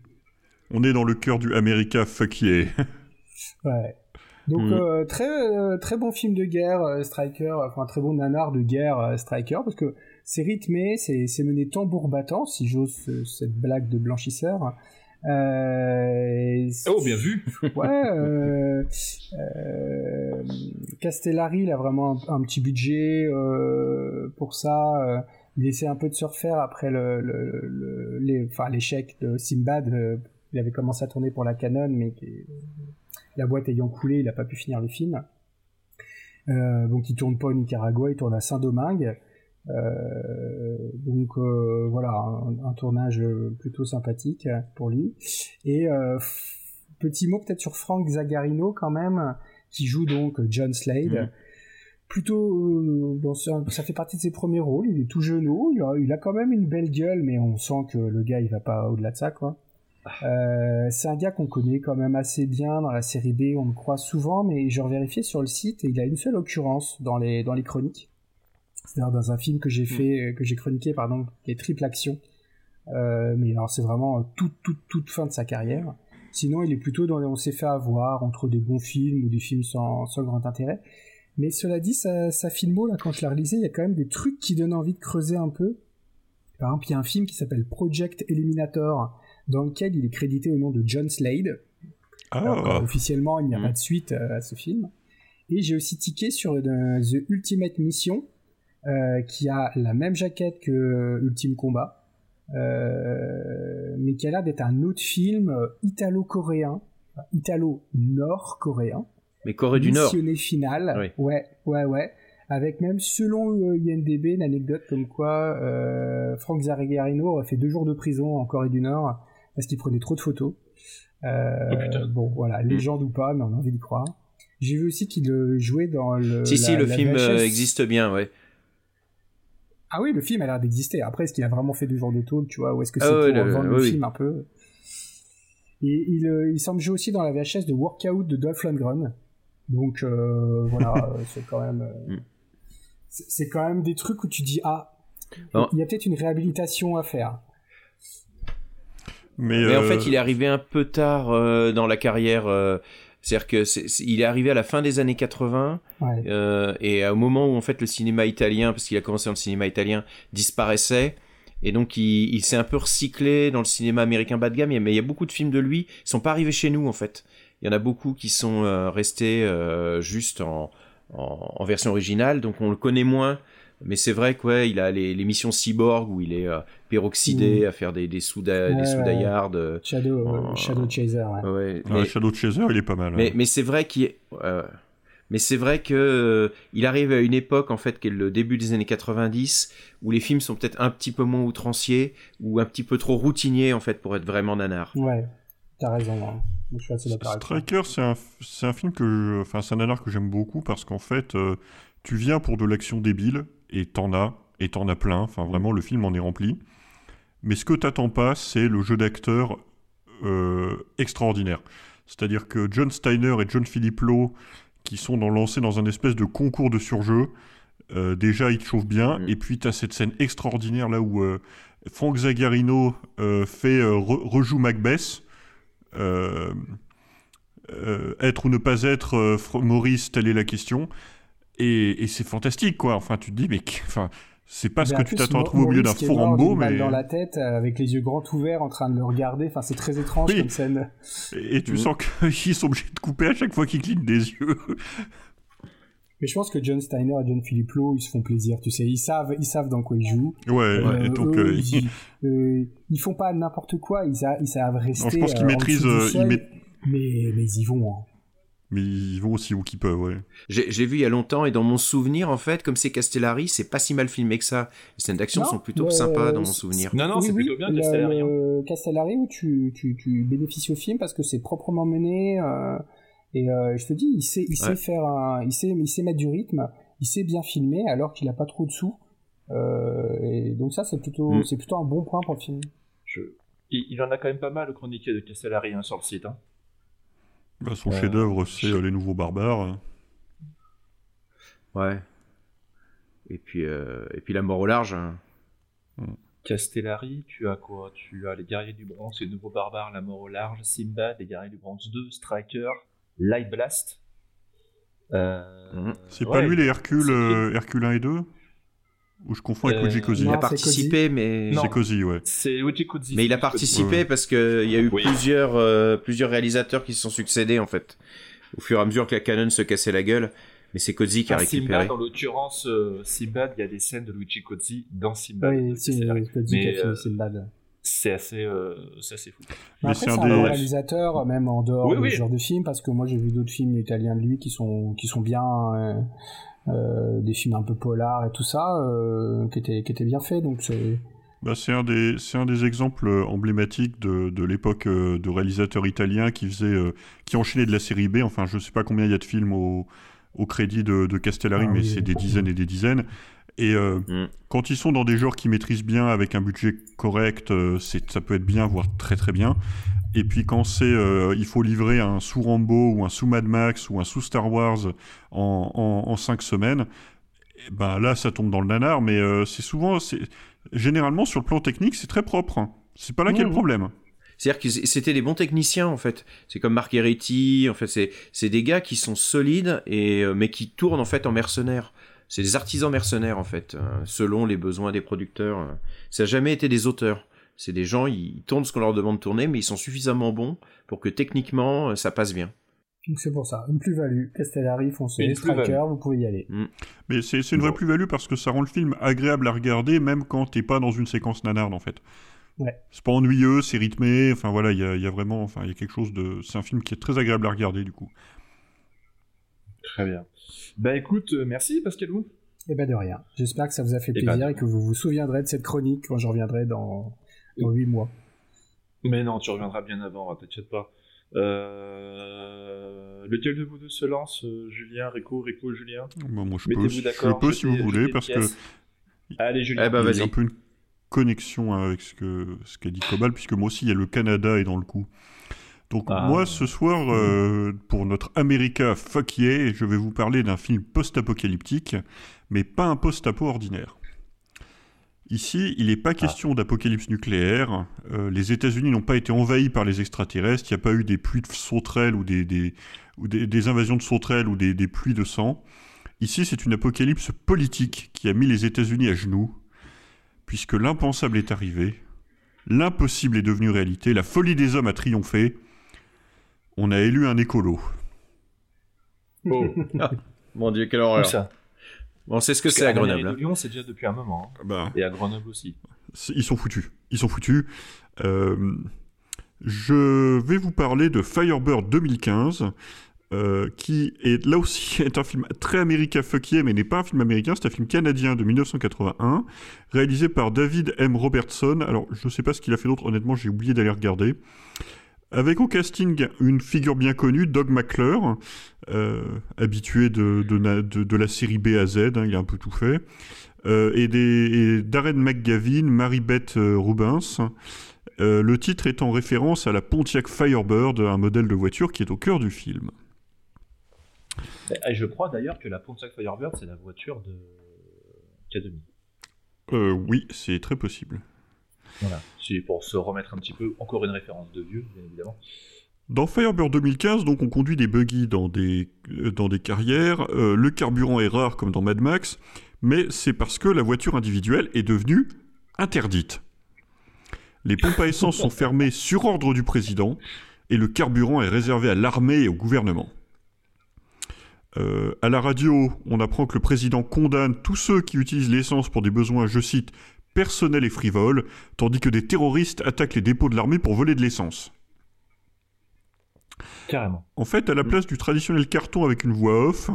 On est dans le cœur du America fuck yeah. Ouais. Donc Mm. euh, très euh, très bon film de guerre euh, Striker, enfin très bon nanar de guerre euh, Striker parce que c'est rythmé, c'est c'est mené tambour battant si j'ose ce- cette blague de blanchisseur. Euh, oh, bien vu. ouais. Euh, euh, Castellari, il a vraiment un, petit budget euh, pour ça. il essaie un peu de se refaire après le, le, l'échec de Simbad. il avait commencé à tourner pour la Canon, mais la boîte ayant coulé, il n'a pas pu finir le film. donc il tourne pas au Nicaragua, il tourne à Saint-Domingue. Euh, donc euh, voilà, un, tournage plutôt sympathique pour lui. Et euh, petit mot peut-être sur Frank Zagarino quand même, qui joue donc John Slade. Mm. Plutôt, dans ça, fait partie de ses premiers rôles. Il est tout il a, il a quand même une belle gueule, mais on sent que le gars il va pas au-delà de ça, quoi. Euh, c'est un gars qu'on connaît quand même assez bien dans la série B, on le croit souvent, mais j'ai revérifié sur le site et il a une seule occurrence dans les, dans les chroniques c'est-à-dire dans un film que j'ai mm. fait, que j'ai chroniqué, pardon, qui est Triple Action. Euh, mais alors c'est vraiment toute, toute, toute fin de sa carrière. Sinon, il est plutôt dans les on s'est fait avoir entre des bons films ou des films sans, sans grand intérêt. Mais cela dit, sa, sa filmo, là, quand je la relisais, il y a quand même des trucs qui donnent envie de creuser un peu. Par exemple, il y a un film qui s'appelle Project Eliminator, dans lequel il est crédité au nom de John Slade. Ah. officiellement, il n'y a mm. pas de suite euh, à ce film. Et j'ai aussi tiqué sur euh, The Ultimate Mission, euh, qui a la même jaquette que Ultime Combat, euh, mais qui a l'air d'être un autre film italo-coréen, italo-nord-coréen. Mais Corée du Nord. Missionné final. Ouais, ouais, ouais. Avec même, selon INDB, une anecdote comme quoi euh, Frank Zagarino aurait fait deux jours de prison en Corée du Nord parce qu'il prenait trop de photos. Euh, oh, bon, voilà, mm. légende ou pas, mais on a envie d'y croire. J'ai vu aussi qu'il jouait dans le. Si, si, le film existe bien, ouais. Ah oui, le film a l'air d'exister. Après, est-ce qu'il a vraiment fait deux jours de tôle, tu vois, ou est-ce que c'est ah pour vendre le film un peu? Et il, euh, il semble jouer aussi dans la VHS de Workout de Dolph Lundgren. Donc euh, voilà, euh, c'est quand même, mm. c'est quand même des trucs où tu dis ah, il y a peut-être une réhabilitation à faire. Mais, en fait, il est arrivé un peu tard dans la carrière c'est-à-dire que est, il est arrivé à la fin des années 80 euh, et au moment où en fait le cinéma italien, parce qu'il a commencé dans le cinéma italien, disparaissait. Et donc il, il s'est un peu recyclé dans le cinéma américain bas de gamme. Mais il y a beaucoup de films de lui qui sont pas arrivés chez nous en fait. Il y en a beaucoup qui sont euh, restés euh, juste en, en, en, version originale, donc on le connaît moins. Mais c'est vrai quoi, il a les, les, missions cyborg où il est euh, peroxydé mm. à faire des des souda, des euh, Shadow, Shadow Chaser. Ouais. Shadow Chaser, il est pas mal. Mais, mais c'est vrai qu'il mais c'est vrai que euh, il arrive à une époque en fait qui est le début des années 90 où les films sont peut-être un petit peu moins outranciers ou un petit peu trop routiniers en fait pour être vraiment nanar. Ouais, t'as raison. Hein. Je suis assez Striker, c'est un, c'est un film que enfin c'est un nanar que j'aime beaucoup parce qu'en fait tu viens pour de l'action débile et t'en as, et t'en as plein, enfin vraiment le film en est rempli. Mais ce que t'attends pas, c'est le jeu d'acteur euh, extraordinaire. C'est-à-dire que John Steiner et John Philippe Lowe, qui sont dans, lancés dans un espèce de concours de surjeu, euh, déjà ils te chauffent bien, mm. et puis t'as cette scène extraordinaire là où euh, Frank Zagarino fait rejoue Macbeth. être ou ne pas être Maurice, telle est la question. Et, c'est fantastique, quoi. Enfin, tu te dis, mais enfin, c'est pas ce que tu t'attends à trouver au milieu d'un faux Rambo, mais dans la tête, euh, avec les yeux grands ouverts, en train de le regarder. Enfin, c'est très étrange comme scène. Et, tu mm. sens qu'ils sont obligés de couper à chaque fois qu'ils clignent des yeux. Mais je pense que John Steiner et John Philippe Lowe, ils se font plaisir, tu sais, ils savent, ils savent dans quoi ils jouent. Ouais, euh, et donc euh, ils... ils... font pas n'importe quoi, ils, ils savent rester. je pense qu'ils maîtrisent, mais mais ils y vont. Hein. Mais ils vont aussi où qu'ils peuvent, ouais. J'ai vu il y a longtemps et dans mon souvenir, en fait, comme c'est Castellari, c'est pas si mal filmé que ça. Les scènes d'action sont plutôt sympas dans mon souvenir. Non, non, c'est plutôt bien Castellari. Hein. Castellari où tu, tu, tu, bénéficies au film parce que c'est proprement mené. Euh, et euh, je te dis, il sait, il sait faire un, il sait, il sait mettre du rythme, il sait bien filmer alors qu'il a pas trop de sous. Euh, et donc ça, c'est plutôt, mm. c'est plutôt un bon point pour le film. Je... Il, il, en a quand même pas mal le chroniqué de Castellari hein, sur le site. Hein. Bah, son chef-d'œuvre, c'est euh, Les Nouveaux Barbares. Ouais. Et puis, euh, et puis La Mort au Large. Hein. Mm. Castellari, tu as quoi? Tu as Les Guerriers du Bronze, Les Nouveaux Barbares, La Mort au Large, Simba, Les Guerriers du Bronze 2, Striker, Light Blast. Euh, mm. C'est pas lui les Hercule, Hercule 1 et 2 Ou je confonds avec Euh, Koji Kozi. Il a participé, mais Non. C'est Kozi, ouais. C'est Luigi Cozzi. mais il a participé parce que il y a eu Oui. plusieurs euh, plusieurs réalisateurs qui se sont succédés en fait au fur et à mesure que la Canon se cassait la gueule. Mais c'est Kozi qui a Ah, récupéré. Simbad, en l'occurrence, euh, Simbad, il y a des scènes de Luigi Cozzi dans Simbad. Oui, c'est. Cody qui a fini euh, Sinbad. c'est assez, euh, c'est assez fou. Mais après, c'est un des- bon réalisateur, même en dehors Oui, de oui. ce genre de film, parce que moi j'ai vu d'autres films italiens de lui qui sont, qui sont bien, euh, euh, des films un peu polars et tout ça, euh, qui, étaient, qui étaient bien faits, donc c'est... Bah, c'est un des c'est un des exemples emblématiques de, de l'époque euh, de réalisateurs italiens qui faisaient euh, qui enchaînaient de la série B. Enfin, je sais pas combien il y a de films au, au crédit de, de Castellari, Ah mais oui. c'est des dizaines et des dizaines. Et euh, Mm. quand ils sont dans des genres qu'ils maîtrisent bien avec un budget correct, euh, c'est ça peut être bien, voire très très bien. Et puis quand c'est euh, il faut livrer un sous Rambo ou un sous Mad Max ou un sous Star Wars en, en, en cinq semaines, eh ben là ça tombe dans le nanar. Mais euh, c'est souvent c'est généralement sur le plan technique c'est très propre. hein. C'est pas là qu'il y a le problème. C'est-à-dire que c'était des bons techniciens en fait. C'est comme Heretti, en fait, c'est c'est des gars qui sont solides et euh, mais qui tournent en fait en mercenaires. C'est des artisans mercenaires en fait, euh, selon les besoins des producteurs. Ça n'a jamais été des auteurs. C'est des gens, ils tournent ce qu'on leur demande de tourner, mais ils sont suffisamment bons pour que techniquement euh, ça passe bien. Donc c'est pour ça, une plus-value, Castellari, foncez, plus-value. vous pouvez y aller. Mais c'est une vraie plus-value parce que ça rend le film agréable à regarder même quand t'es pas dans une séquence nanarde en fait. Ouais. C'est pas ennuyeux, c'est rythmé. Enfin voilà, il y a, il y a vraiment, enfin il y a quelque chose de. C'est un film qui est très agréable à regarder du coup. Très bien. Bah écoute, euh, merci Pascal Lou. Eh ben de rien. J'espère que ça vous a fait Eh plaisir ben, et que vous vous souviendrez de cette chronique quand je reviendrai dans, dans 8 mois. Mais non, tu reviendras bien avant, hein, t'inquiète pas. Euh... Lequel de vous deux se lance euh, Julien, Rico, Rico, Julien Moi, moi, je peux, je peux si vous voulez parce que. Allez Julien. Eh ben, il y vas-y. a un peu une connexion avec ce que ce qu'a dit Cobal puisque moi aussi il y a le Canada est dans le coup. Donc Ah. moi ce soir euh, pour notre America Fuck Yeah, je vais vous parler d'un film post-apocalyptique mais pas un post-apo ordinaire. Ici, il n'est pas question d'apocalypse nucléaire. Euh, les États-Unis n'ont pas été envahis par les extraterrestres. Il n'y a pas eu des pluies de sauterelles ou des, des, ou des, des invasions de sauterelles ou des, des pluies de sang. Ici, c'est une apocalypse politique qui a mis les États-Unis à genoux, puisque l'impensable est arrivé, l'impossible est devenu réalité, la folie des hommes a triomphé. On a élu un écolo. Oh, Mon dieu, quelle où horreur. ça? Bon, c'est ce que c'est à Grenoble. de Lyon, c'est déjà depuis un moment. hein. Bah, Et à Grenoble aussi. Ils sont foutus. Ils sont foutus. Euh, je vais vous parler de Firebird 2015, euh, qui est là aussi est un film très américain fucké, mais n'est pas un film américain, c'est un film canadien de 1981, réalisé par David M. Robertson. Alors, je ne sais pas ce qu'il a fait d'autre, honnêtement, j'ai oublié d'aller regarder. Avec au casting une figure bien connue, Doug McClure, euh, habitué de, de, na- de- de la série B à Z, hein, il a un peu tout fait, euh, et, des, et Darren McGavin, Mary-Beth euh, Rubens. Euh, le titre est en référence à la Pontiac Firebird, un modèle de voiture qui est au cœur du film. Et je crois d'ailleurs que la Pontiac Firebird, c'est la voiture de Academy. Oui, c'est très possible. Voilà. C'est pour se remettre un petit peu, encore une référence de vieux, bien évidemment. Dans Firebird 2015, donc, on conduit des buggy dans des, euh, dans des carrières. Euh, le carburant est rare comme dans Mad Max, mais c'est parce que la voiture individuelle est devenue interdite. Les pompes à essence sont fermées sur ordre du président et le carburant est réservé à l'armée et au gouvernement. Euh, à la radio, on apprend que le président condamne tous ceux qui utilisent l'essence pour des besoins, je cite, personnels et frivoles, tandis que des terroristes attaquent les dépôts de l'armée pour voler de l'essence. Carrément. En fait, à la place du traditionnel carton avec une voix off,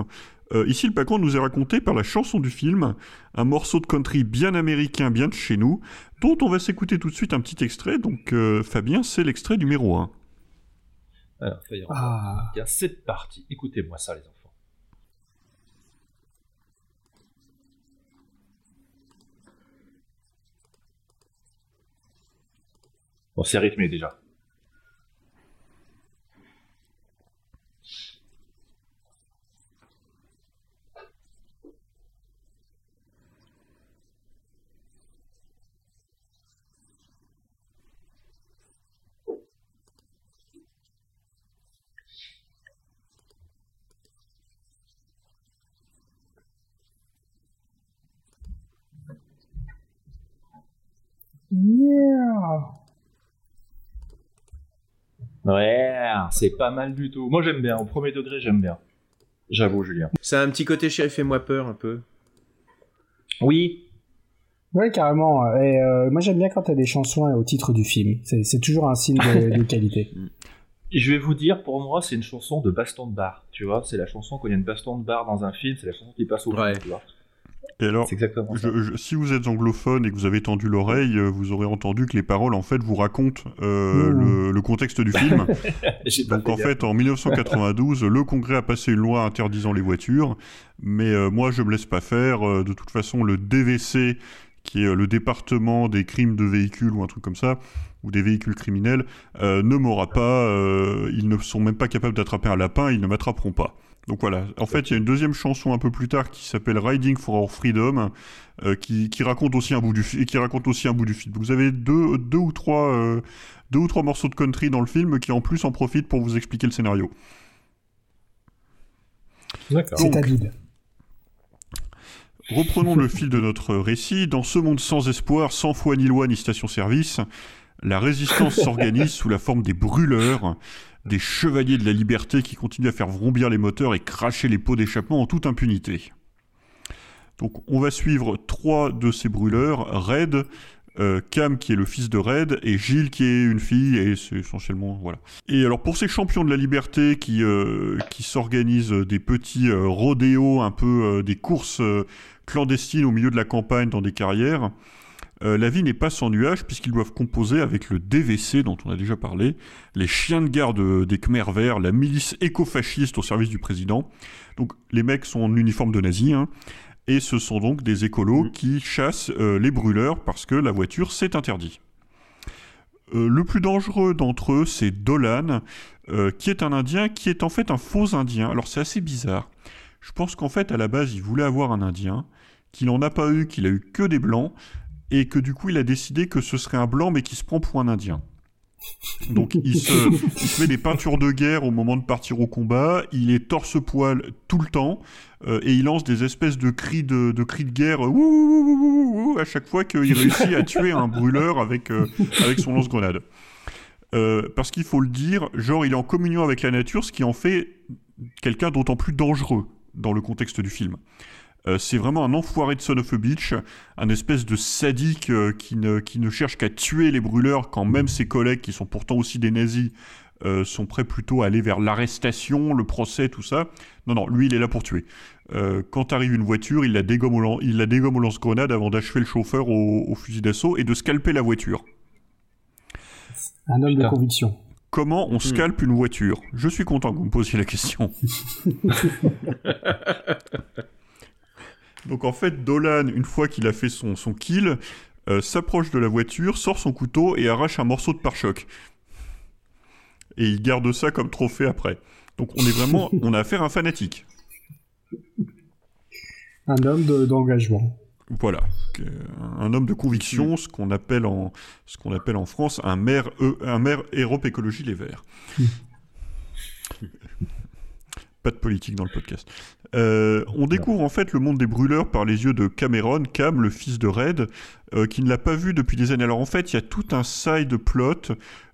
euh, ici le background nous est raconté par la chanson du film, un morceau de country bien américain, bien de chez nous, dont on va s'écouter tout de suite un petit extrait. Donc, euh, Fabien, c'est l'extrait numéro 1. Alors, Firebird. Ah. Bien, c'est parti. Écoutez-moi ça, les enfants. Bon, c'est rythmé déjà. Yeah. Ouais, c'est pas mal du tout. Moi j'aime bien, au premier degré j'aime bien. J'avoue, Julien. Ça a un petit côté shérif et moi peur un peu. Oui. Ouais, carrément. Et euh, moi j'aime bien quand t'as des chansons au titre du film. C'est c'est toujours un signe de, de qualité. Je vais vous dire, pour moi, c'est une chanson de baston de bar. Tu vois, c'est la chanson quand il y a une baston de bar dans un film, c'est la chanson qui passe au Ouais. film, tu vois. Et alors, C'est exactement ça. je- je- si vous êtes anglophone et que vous avez tendu l'oreille, euh, vous aurez entendu que les paroles, en fait, vous racontent euh, Mmh. le, le contexte du film. Donc en fait en 1992, le Congrès a passé une loi interdisant les voitures, mais euh, moi je me laisse pas faire. De toute façon, le DVC, qui est le département des crimes de véhicules ou un truc comme ça, ou des véhicules criminels, euh, ne m'aura pas. euh, ils ne sont même pas capables d'attraper un lapin, ils ne m'attraperont pas. Donc voilà. En fait, il y a une deuxième chanson un peu plus tard qui s'appelle Riding for Our Freedom, euh, qui, qui raconte aussi un bout du fi- qui raconte aussi un bout du film. Vous avez deux, deux ou trois euh, deux ou trois morceaux de country dans le film qui en plus en profitent pour vous expliquer le scénario. D'accord. C'est habile. Reprenons le fil de notre récit. Dans ce monde sans espoir, sans foi ni loi ni station-service, la résistance s'organise sous la forme des brûleurs, des chevaliers de la liberté qui continuent à faire vrombir les moteurs et cracher les pots d'échappement en toute impunité. Donc on va suivre trois de ces brûleurs, Red, euh, Cam qui est le fils de Red et Gilles qui est une fille et c'est essentiellement voilà. Et alors pour ces champions de la liberté qui euh, qui s'organisent des petits euh, rodéos, un peu des courses clandestines au milieu de la campagne dans des carrières, euh, la vie n'est pas sans nuages puisqu'ils doivent composer avec le DVC dont on a déjà parlé, les chiens de garde des Khmers verts, la milice écofasciste au service du président. Donc les mecs sont en uniforme de nazis, hein, et ce sont donc des écolos qui chassent euh, les brûleurs parce que la voiture c'est interdit. Euh, le plus dangereux d'entre eux, c'est Dolan, euh, qui est un Indien, qui est en fait un faux Indien. Alors c'est assez bizarre. Je pense qu'en fait, à la base, il voulait avoir un Indien, qu'il n'en a pas eu, qu'il a eu que des Blancs, et que du coup, il a décidé que ce serait un Blanc, mais qui se prend pour un Indien. Donc il se, il se met des peintures de guerre au moment de partir au combat, il est torse-poil tout le temps, euh, et il lance des espèces de cris de, de cris de guerre ouh, ouh, ouh, ouh, ouh, à chaque fois qu'il réussit à tuer un brûleur avec, euh, avec son lance-grenade. Euh, parce qu'il faut le dire, genre il est en communion avec la nature, ce qui en fait quelqu'un d'autant plus dangereux dans le contexte du film. Euh, c'est vraiment un enfoiré de son of a bitch, un espèce de sadique euh, qui, ne, qui ne cherche qu'à tuer les brûleurs quand même ses collègues, qui sont pourtant aussi des nazis, euh, sont prêts plutôt à aller vers l'arrestation, le procès, tout ça. Non, non, lui il est là pour tuer. Euh, quand arrive une voiture, il la dégomme au, lan- il la dégomme au lance-grenade avant d'achever le chauffeur au, au fusil d'assaut et de scalper la voiture. Un homme de conviction. Comment on scalpe une voiture? Je suis content que vous me posiez la question. Donc en fait, Dolan, une fois qu'il a fait son, son kill, euh, s'approche de la voiture, sort son couteau et arrache un morceau de pare-choc. Et il garde ça comme trophée après. Donc on est vraiment, on a affaire à un fanatique. Un homme de- d'engagement. Voilà, Que- un homme de conviction, ce qu'on appelle en, ce qu'on appelle en France un maire, E- un maire Europe Écologie Les Verts. Pas de politique dans le podcast. Euh, on découvre en fait le monde des brûleurs par les yeux de Cameron, Cam, le fils de Red, euh, qui ne l'a pas vu depuis des années. Alors en fait, il y a tout un side plot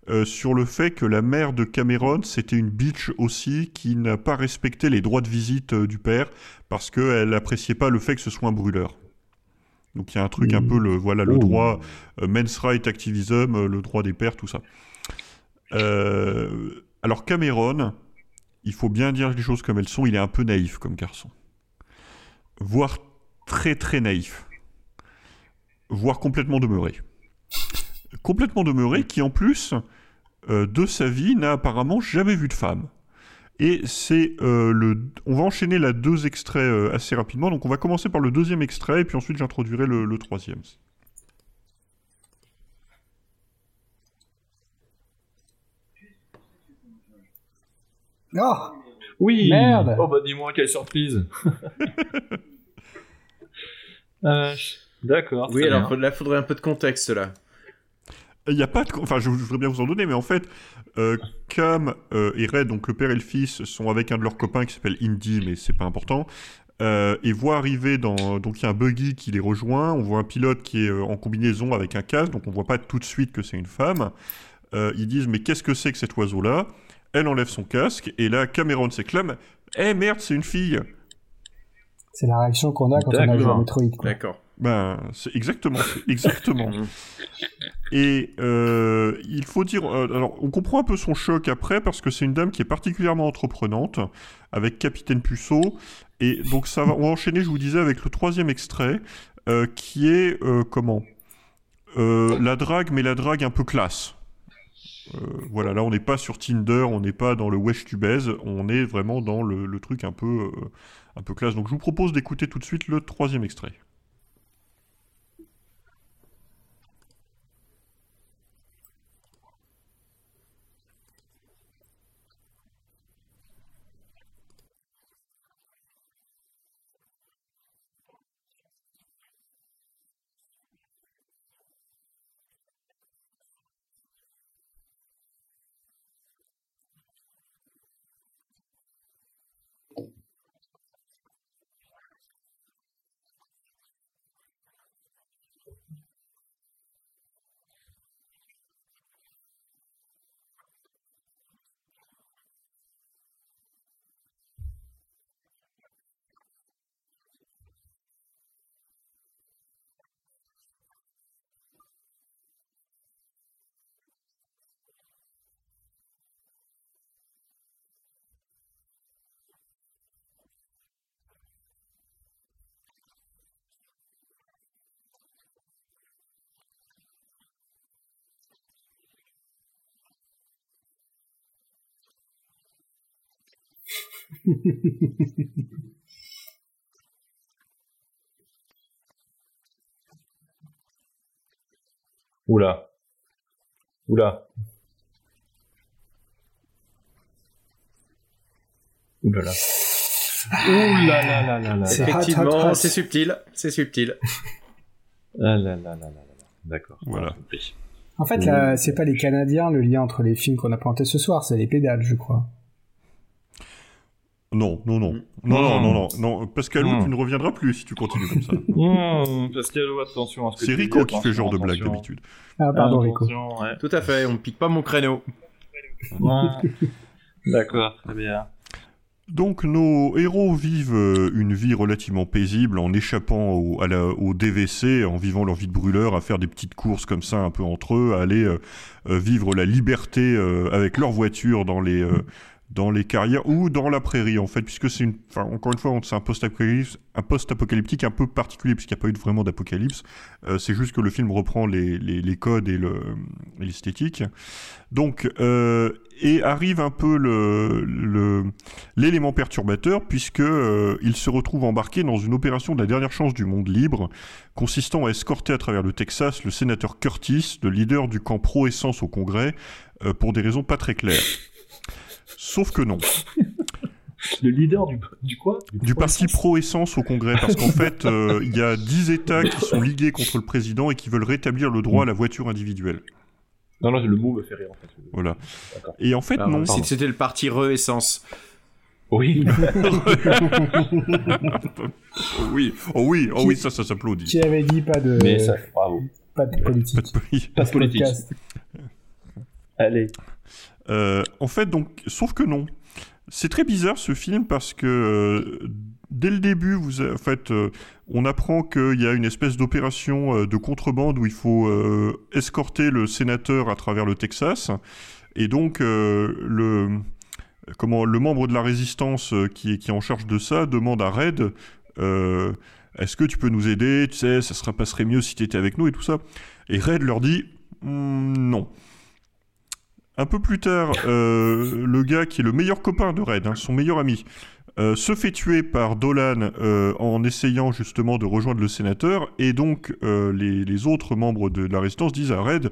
euh, sur le fait que la mère de Cameron, c'était une bitch aussi, qui n'a pas respecté les droits de visite du père, parce qu'elle n'appréciait pas le fait que ce soit un brûleur. Donc il y a un truc un peu le voilà le Oh. droit men's right activism, le droit des pères, tout ça. Alors Cameron, il faut bien dire les choses comme elles sont, il est un peu naïf comme garçon, voire très très naïf, voire complètement demeuré, complètement demeuré, qui en plus euh, de sa vie n'a apparemment jamais vu de femme. Et c'est euh, le. On va enchaîner là deux extraits euh, assez rapidement. Donc on va commencer par le deuxième extrait et puis ensuite j'introduirai le, le troisième. Oh Oui Merde. Oh bah dis-moi, quelle surprise Euh, D'accord. Oui, alors bien. là, faudrait un peu de contexte là. Il n'y a pas de. Enfin, je, je voudrais bien vous en donner, mais en fait, euh, Cam euh, et Red, donc le père et le fils, sont avec un de leurs copains qui s'appelle Indy, mais c'est pas important. euh, et voit arriver dans donc il y a un buggy qui les rejoint, on voit un pilote qui est en combinaison avec un casque, donc on voit pas tout de suite que c'est une femme. Euh, ils disent mais qu'est-ce que c'est que cet oiseau-là? Elle enlève son casque et là Cameron s'éclame Eh merde, c'est une fille C'est la réaction qu'on a quand on a joué à Metroid. D'accord. Ben, c'est exactement, exactement. Et euh, il faut dire, euh, alors on comprend un peu son choc après parce que c'est une dame qui est particulièrement entreprenante avec Capitaine Puceau. Et donc ça va, on va enchaîner, je vous disais, avec le troisième extrait euh, qui est euh, comment? Euh, La drague, mais la drague un peu classe. Euh, voilà, là on n'est pas sur Tinder, on n'est pas dans le wesh tu on est vraiment dans le, le truc un peu, euh, un peu classe. Donc je vous propose d'écouter tout de suite le troisième extrait. Oula. Oula. Oula là. Ouh là Effectivement, c'est subtil, c'est subtil. Ah là là là là là là. D'accord. Voilà. En fait, là, c'est pas les Canadiens le lien entre les films qu'on a présentés ce soir, c'est les pédales, je crois. Non, non, non. Mm. Non, non, non, non, non. Pascalou, Mm. tu ne reviendras plus si tu continues comme ça. Mmh, Pascal, attention à ce que C'est Rico qui fait genre de blague d'habitude. Ah, pardon, Rico. Attention, ouais. Tout à fait, on pique pas mon créneau. Ouais. D'accord, très bien. Donc nos héros vivent euh, une vie relativement paisible en échappant au, à la- au DVC, en vivant leur vie de brûleur, à faire des petites courses comme ça un peu entre eux, à aller euh, euh, vivre la liberté euh, avec leur voiture dans les euh, dans les carrières ou dans la prairie en fait, puisque c'est une, enfin encore une fois, c'est un post-apocalypse, un post-apocalyptique un peu particulier puisqu'il n'y a pas eu vraiment d'apocalypse. Euh, c'est juste que le film reprend les, codes et le et l'esthétique. Donc euh, et arrive un peu l'élément perturbateur puisque euh, il se retrouve embarqué dans une opération de la dernière chance du monde libre consistant à escorter à travers le Texas le sénateur Curtis, le leader du camp pro-essence au Congrès, pour des raisons pas très claires. Sauf que non. Le leader du, du quoi? Du parti pro-essence au Congrès, parce qu'en fait, euh, il y a 10 États qui sont ligués contre le président et qui veulent rétablir le droit à la voiture individuelle. Non, non, le mot me fait rire en fait. Voilà. Et en fait, Pardon, non. si c'était le parti re-essence. Oui. Oh oui, oh oui, oh oui, ça, ça s'applaudit. Qui avait dit pas de, Mais ça, bravo. pas de politique. Pas de poli- Pas de politique. Allez. Euh, en fait, donc, sauf que non. C'est très bizarre ce film parce que euh, dès le début, vous, en fait, euh, on apprend qu'il y a une espèce d'opération de contrebande où il faut escorter le sénateur à travers le Texas, et donc le comment le membre de la résistance qui est qui est en charge de ça demande à Red. est-ce que tu peux nous aider? Tu sais, ça sera passerait mieux si tu étais avec nous et tout ça. Et Red leur dit Hmm, non. Un peu plus tard, euh, le gars qui est le meilleur copain de Red, hein, son meilleur ami, euh, se fait tuer par Dolan euh, en essayant justement de rejoindre le sénateur, et donc les, les autres membres de la résistance disent à Red,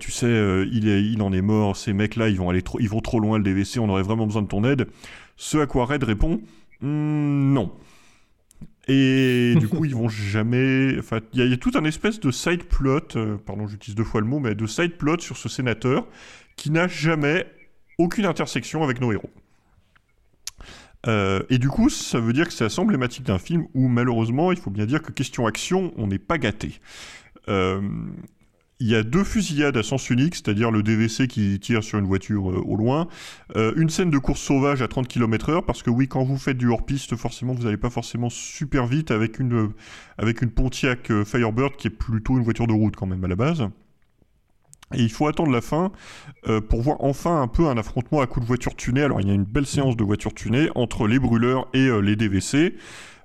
tu sais, il, est, il en est mort, ces mecs-là, ils vont aller trop, ils vont trop loin le DVC, on aurait vraiment besoin de ton aide. Ce à quoi Red répond, Hmm, non. Et du coup, ils vont jamais. Enfin, il y, a- il y a tout un espèce de side plot, euh, pardon, j'utilise deux fois le mot, mais de side plot sur ce sénateur qui n'a jamais aucune intersection avec nos héros. Euh, et du coup, ça veut dire que c'est assez emblématique d'un film où malheureusement, il faut bien dire que question action, on n'est pas gâté. Euh, il y a deux fusillades à sens unique, c'est-à-dire le DVC qui tire sur une voiture euh, au loin, une scène de course sauvage à 30 km/h, parce que oui, quand vous faites du hors-piste, forcément, vous n'allez pas forcément super vite avec une, avec une Pontiac Firebird qui est plutôt une voiture de route quand même à la base. Et il faut attendre la fin euh, pour voir enfin un peu un affrontement à coups de voiture tunée. Alors il y a une belle séance de voitures tunées entre les brûleurs et euh, les DVC.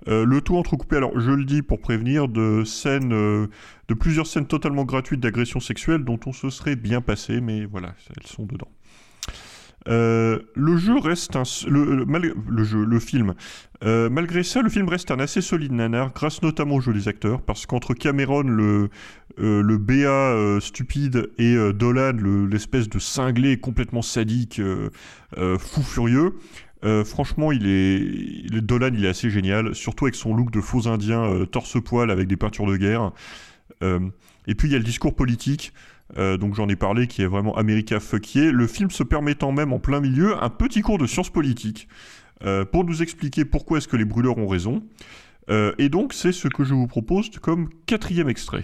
Euh, le tout entrecoupé, alors je le dis pour prévenir, de scènes, de plusieurs scènes totalement gratuites d'agression sexuelle dont on se serait bien passé, mais voilà, elles sont dedans. Le jeu reste un, le jeu, le film. Euh, malgré ça, le film reste un assez solide nanar, grâce notamment au jeu des acteurs, parce qu'entre Cameron, le, euh, BA euh, stupide, et Dolan, le- l'espèce de cinglé complètement sadique, fou furieux, franchement, il est, Dolan, il est assez génial, surtout avec son look de faux indien torse-poil avec des peintures de guerre. Et puis il y a le discours politique, donc j'en ai parlé, qui est vraiment America fuckier. Le film se permettant même en plein milieu un petit cours de sciences politiques euh, pour nous expliquer pourquoi est-ce que les brûleurs ont raison. Euh, et donc c'est ce que je vous propose comme quatrième extrait.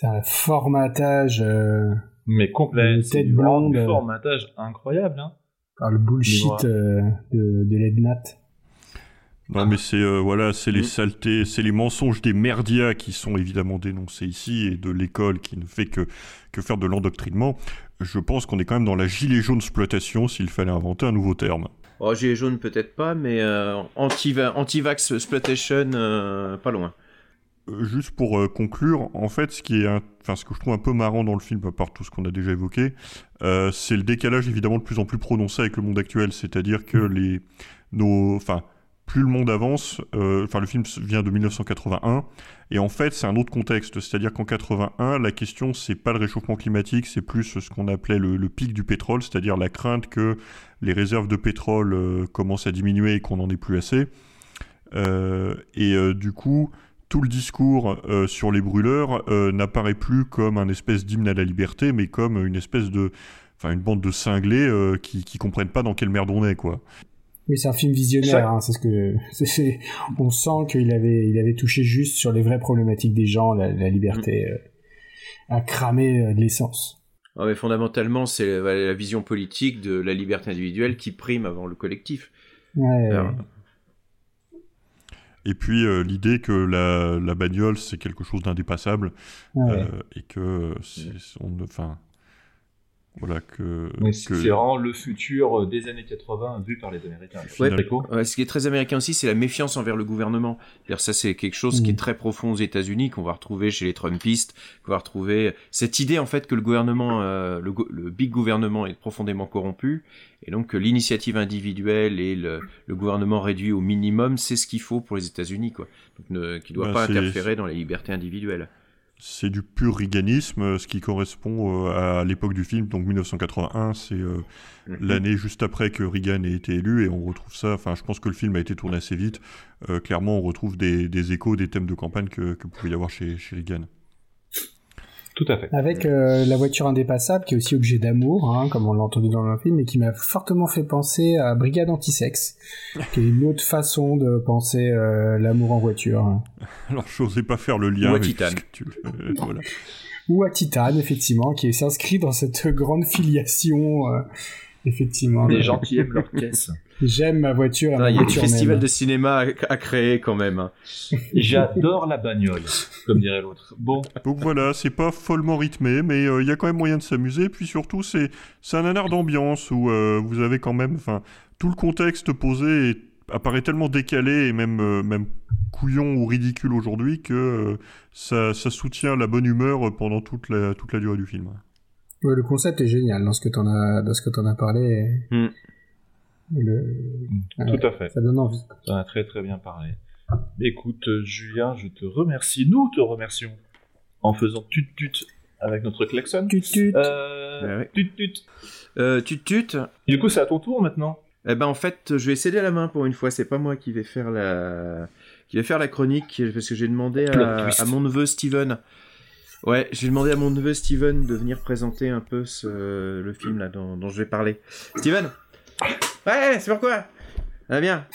C'est un formatage. euh, Mais complet. Une C'est tête blonde, du euh. formatage incroyable. Hein. par le bullshit euh, de, de l'Ednat. Non, mais c'est euh, voilà, c'est Mm. les saletés, c'est les mensonges des merdias qui sont évidemment dénoncés ici et de l'école qui ne fait que, que faire de l'endoctrinement. Je pense qu'on est quand même dans la gilet jaune exploitation s'il fallait inventer un nouveau terme. Oh, gilet jaune peut-être pas, mais euh, anti-va- anti-vax exploitation, euh, pas loin. Euh, Juste pour euh, conclure, en fait, ce qui est, un- enfin, ce que je trouve un peu marrant dans le film, à part tout ce qu'on a déjà évoqué, euh, c'est le décalage évidemment de plus en plus prononcé avec le monde actuel. C'est-à-dire que les, nos, enfin, plus le monde avance, euh, enfin, le film vient de 1981, et en fait, c'est un autre contexte. C'est-à-dire qu'en 81, la question, c'est pas le réchauffement climatique, c'est plus ce qu'on appelait le, le pic du pétrole, c'est-à-dire la crainte que les réserves de pétrole euh, commencent à diminuer et qu'on n'en ait plus assez. Et du coup, tout le discours euh, sur les brûleurs euh, n'apparaît plus comme un espèce d'hymne à la liberté, mais comme une espèce de, enfin, une bande de cinglés euh, qui, qui comprennent pas dans quelle merde on est, quoi. Oui, c'est un film visionnaire. hein, c'est ce que on sent qu'il avait il avait touché juste sur les vraies problématiques des gens, la, la liberté euh, à cramer euh, de l'essence. Ah, mais fondamentalement, c'est la, la vision politique de la liberté individuelle qui prime avant le collectif. Ouais, Alors, Et puis euh, l'idée que la, la bagnole c'est quelque chose d'indépassable Ouais. euh, et que c'est, on, enfin, voilà que, Mais c'est que- c'est vraiment le futur euh, des années 80 vu par les Américains. Ouais, ce qui est très américain aussi, c'est la méfiance envers le gouvernement. C'est-à-dire, ça, c'est quelque chose qui est très profond aux États-Unis, qu'on va retrouver chez les Trumpistes, qu'on va retrouver cette idée en fait que le gouvernement, euh, le, big gouvernement est profondément corrompu, et donc que l'initiative individuelle et le, le gouvernement réduit au minimum, c'est ce qu'il faut pour les États-Unis, quoi. Donc, ne, qui doit Bah, pas c'est- interférer dans les libertés individuelles. C'est du pur riganisme, ce qui correspond euh, à l'époque du film, donc 1981, c'est euh, Mhm. l'année juste après que Reagan ait été élu, et on retrouve ça, enfin je pense que le film a été tourné assez vite, Euh, clairement on retrouve des, des échos, des thèmes de campagne que, que pouvait y avoir chez, chez Reagan. Tout à fait. Avec euh, la voiture indépassable, qui est aussi objet d'amour, hein, comme on l'a entendu dans le film, et qui m'a fortement fait penser à Brigade Antisexe, qui est une autre façon de penser euh, l'amour en voiture. Alors j'osais pas faire le lien Ou à avec Titane. tu- euh, voilà. Ou à Titan, effectivement, qui s'inscrit dans cette grande filiation, euh, effectivement. Les gens qui aiment leur caisse. J'aime ma voiture et Il y a des festivals même. de cinéma à, à créer quand même. hein. J'adore la bagnole, comme dirait l'autre. Bon, Donc voilà, c'est pas follement rythmé, mais euh, il y a quand même moyen de s'amuser. Puis surtout, c'est c'est un nanar d'ambiance où euh, vous avez quand même, enfin, tout le contexte posé est- apparaît tellement décalé et même euh, même couillon ou ridicule aujourd'hui que euh, ça, ça soutient la bonne humeur pendant toute la toute la durée du film. Ouais, le concept est génial dans ce que t'en as, dans ce que t'en as parlé. et- Hmm. et le... ouais, tout à fait. Ça donne envie. Tu en as très très bien parlé. Écoute, Julien, je te remercie. Nous te remercions en faisant tut-tut avec notre klaxon. Tut-tut. Euh, Ouais, ouais. tut-tut. Euh, tu tutes Du coup, c'est à ton tour maintenant. Eh ben en fait, je vais céder la main pour une fois. C'est pas moi qui vais faire la qui vais faire la chronique parce que j'ai demandé à mon neveu Steven. Ouais, j'ai demandé à mon neveu Steven de venir présenter un peu ce, le film là dont, je vais parler. Steven Ouais, c'est pourquoi Ah bien.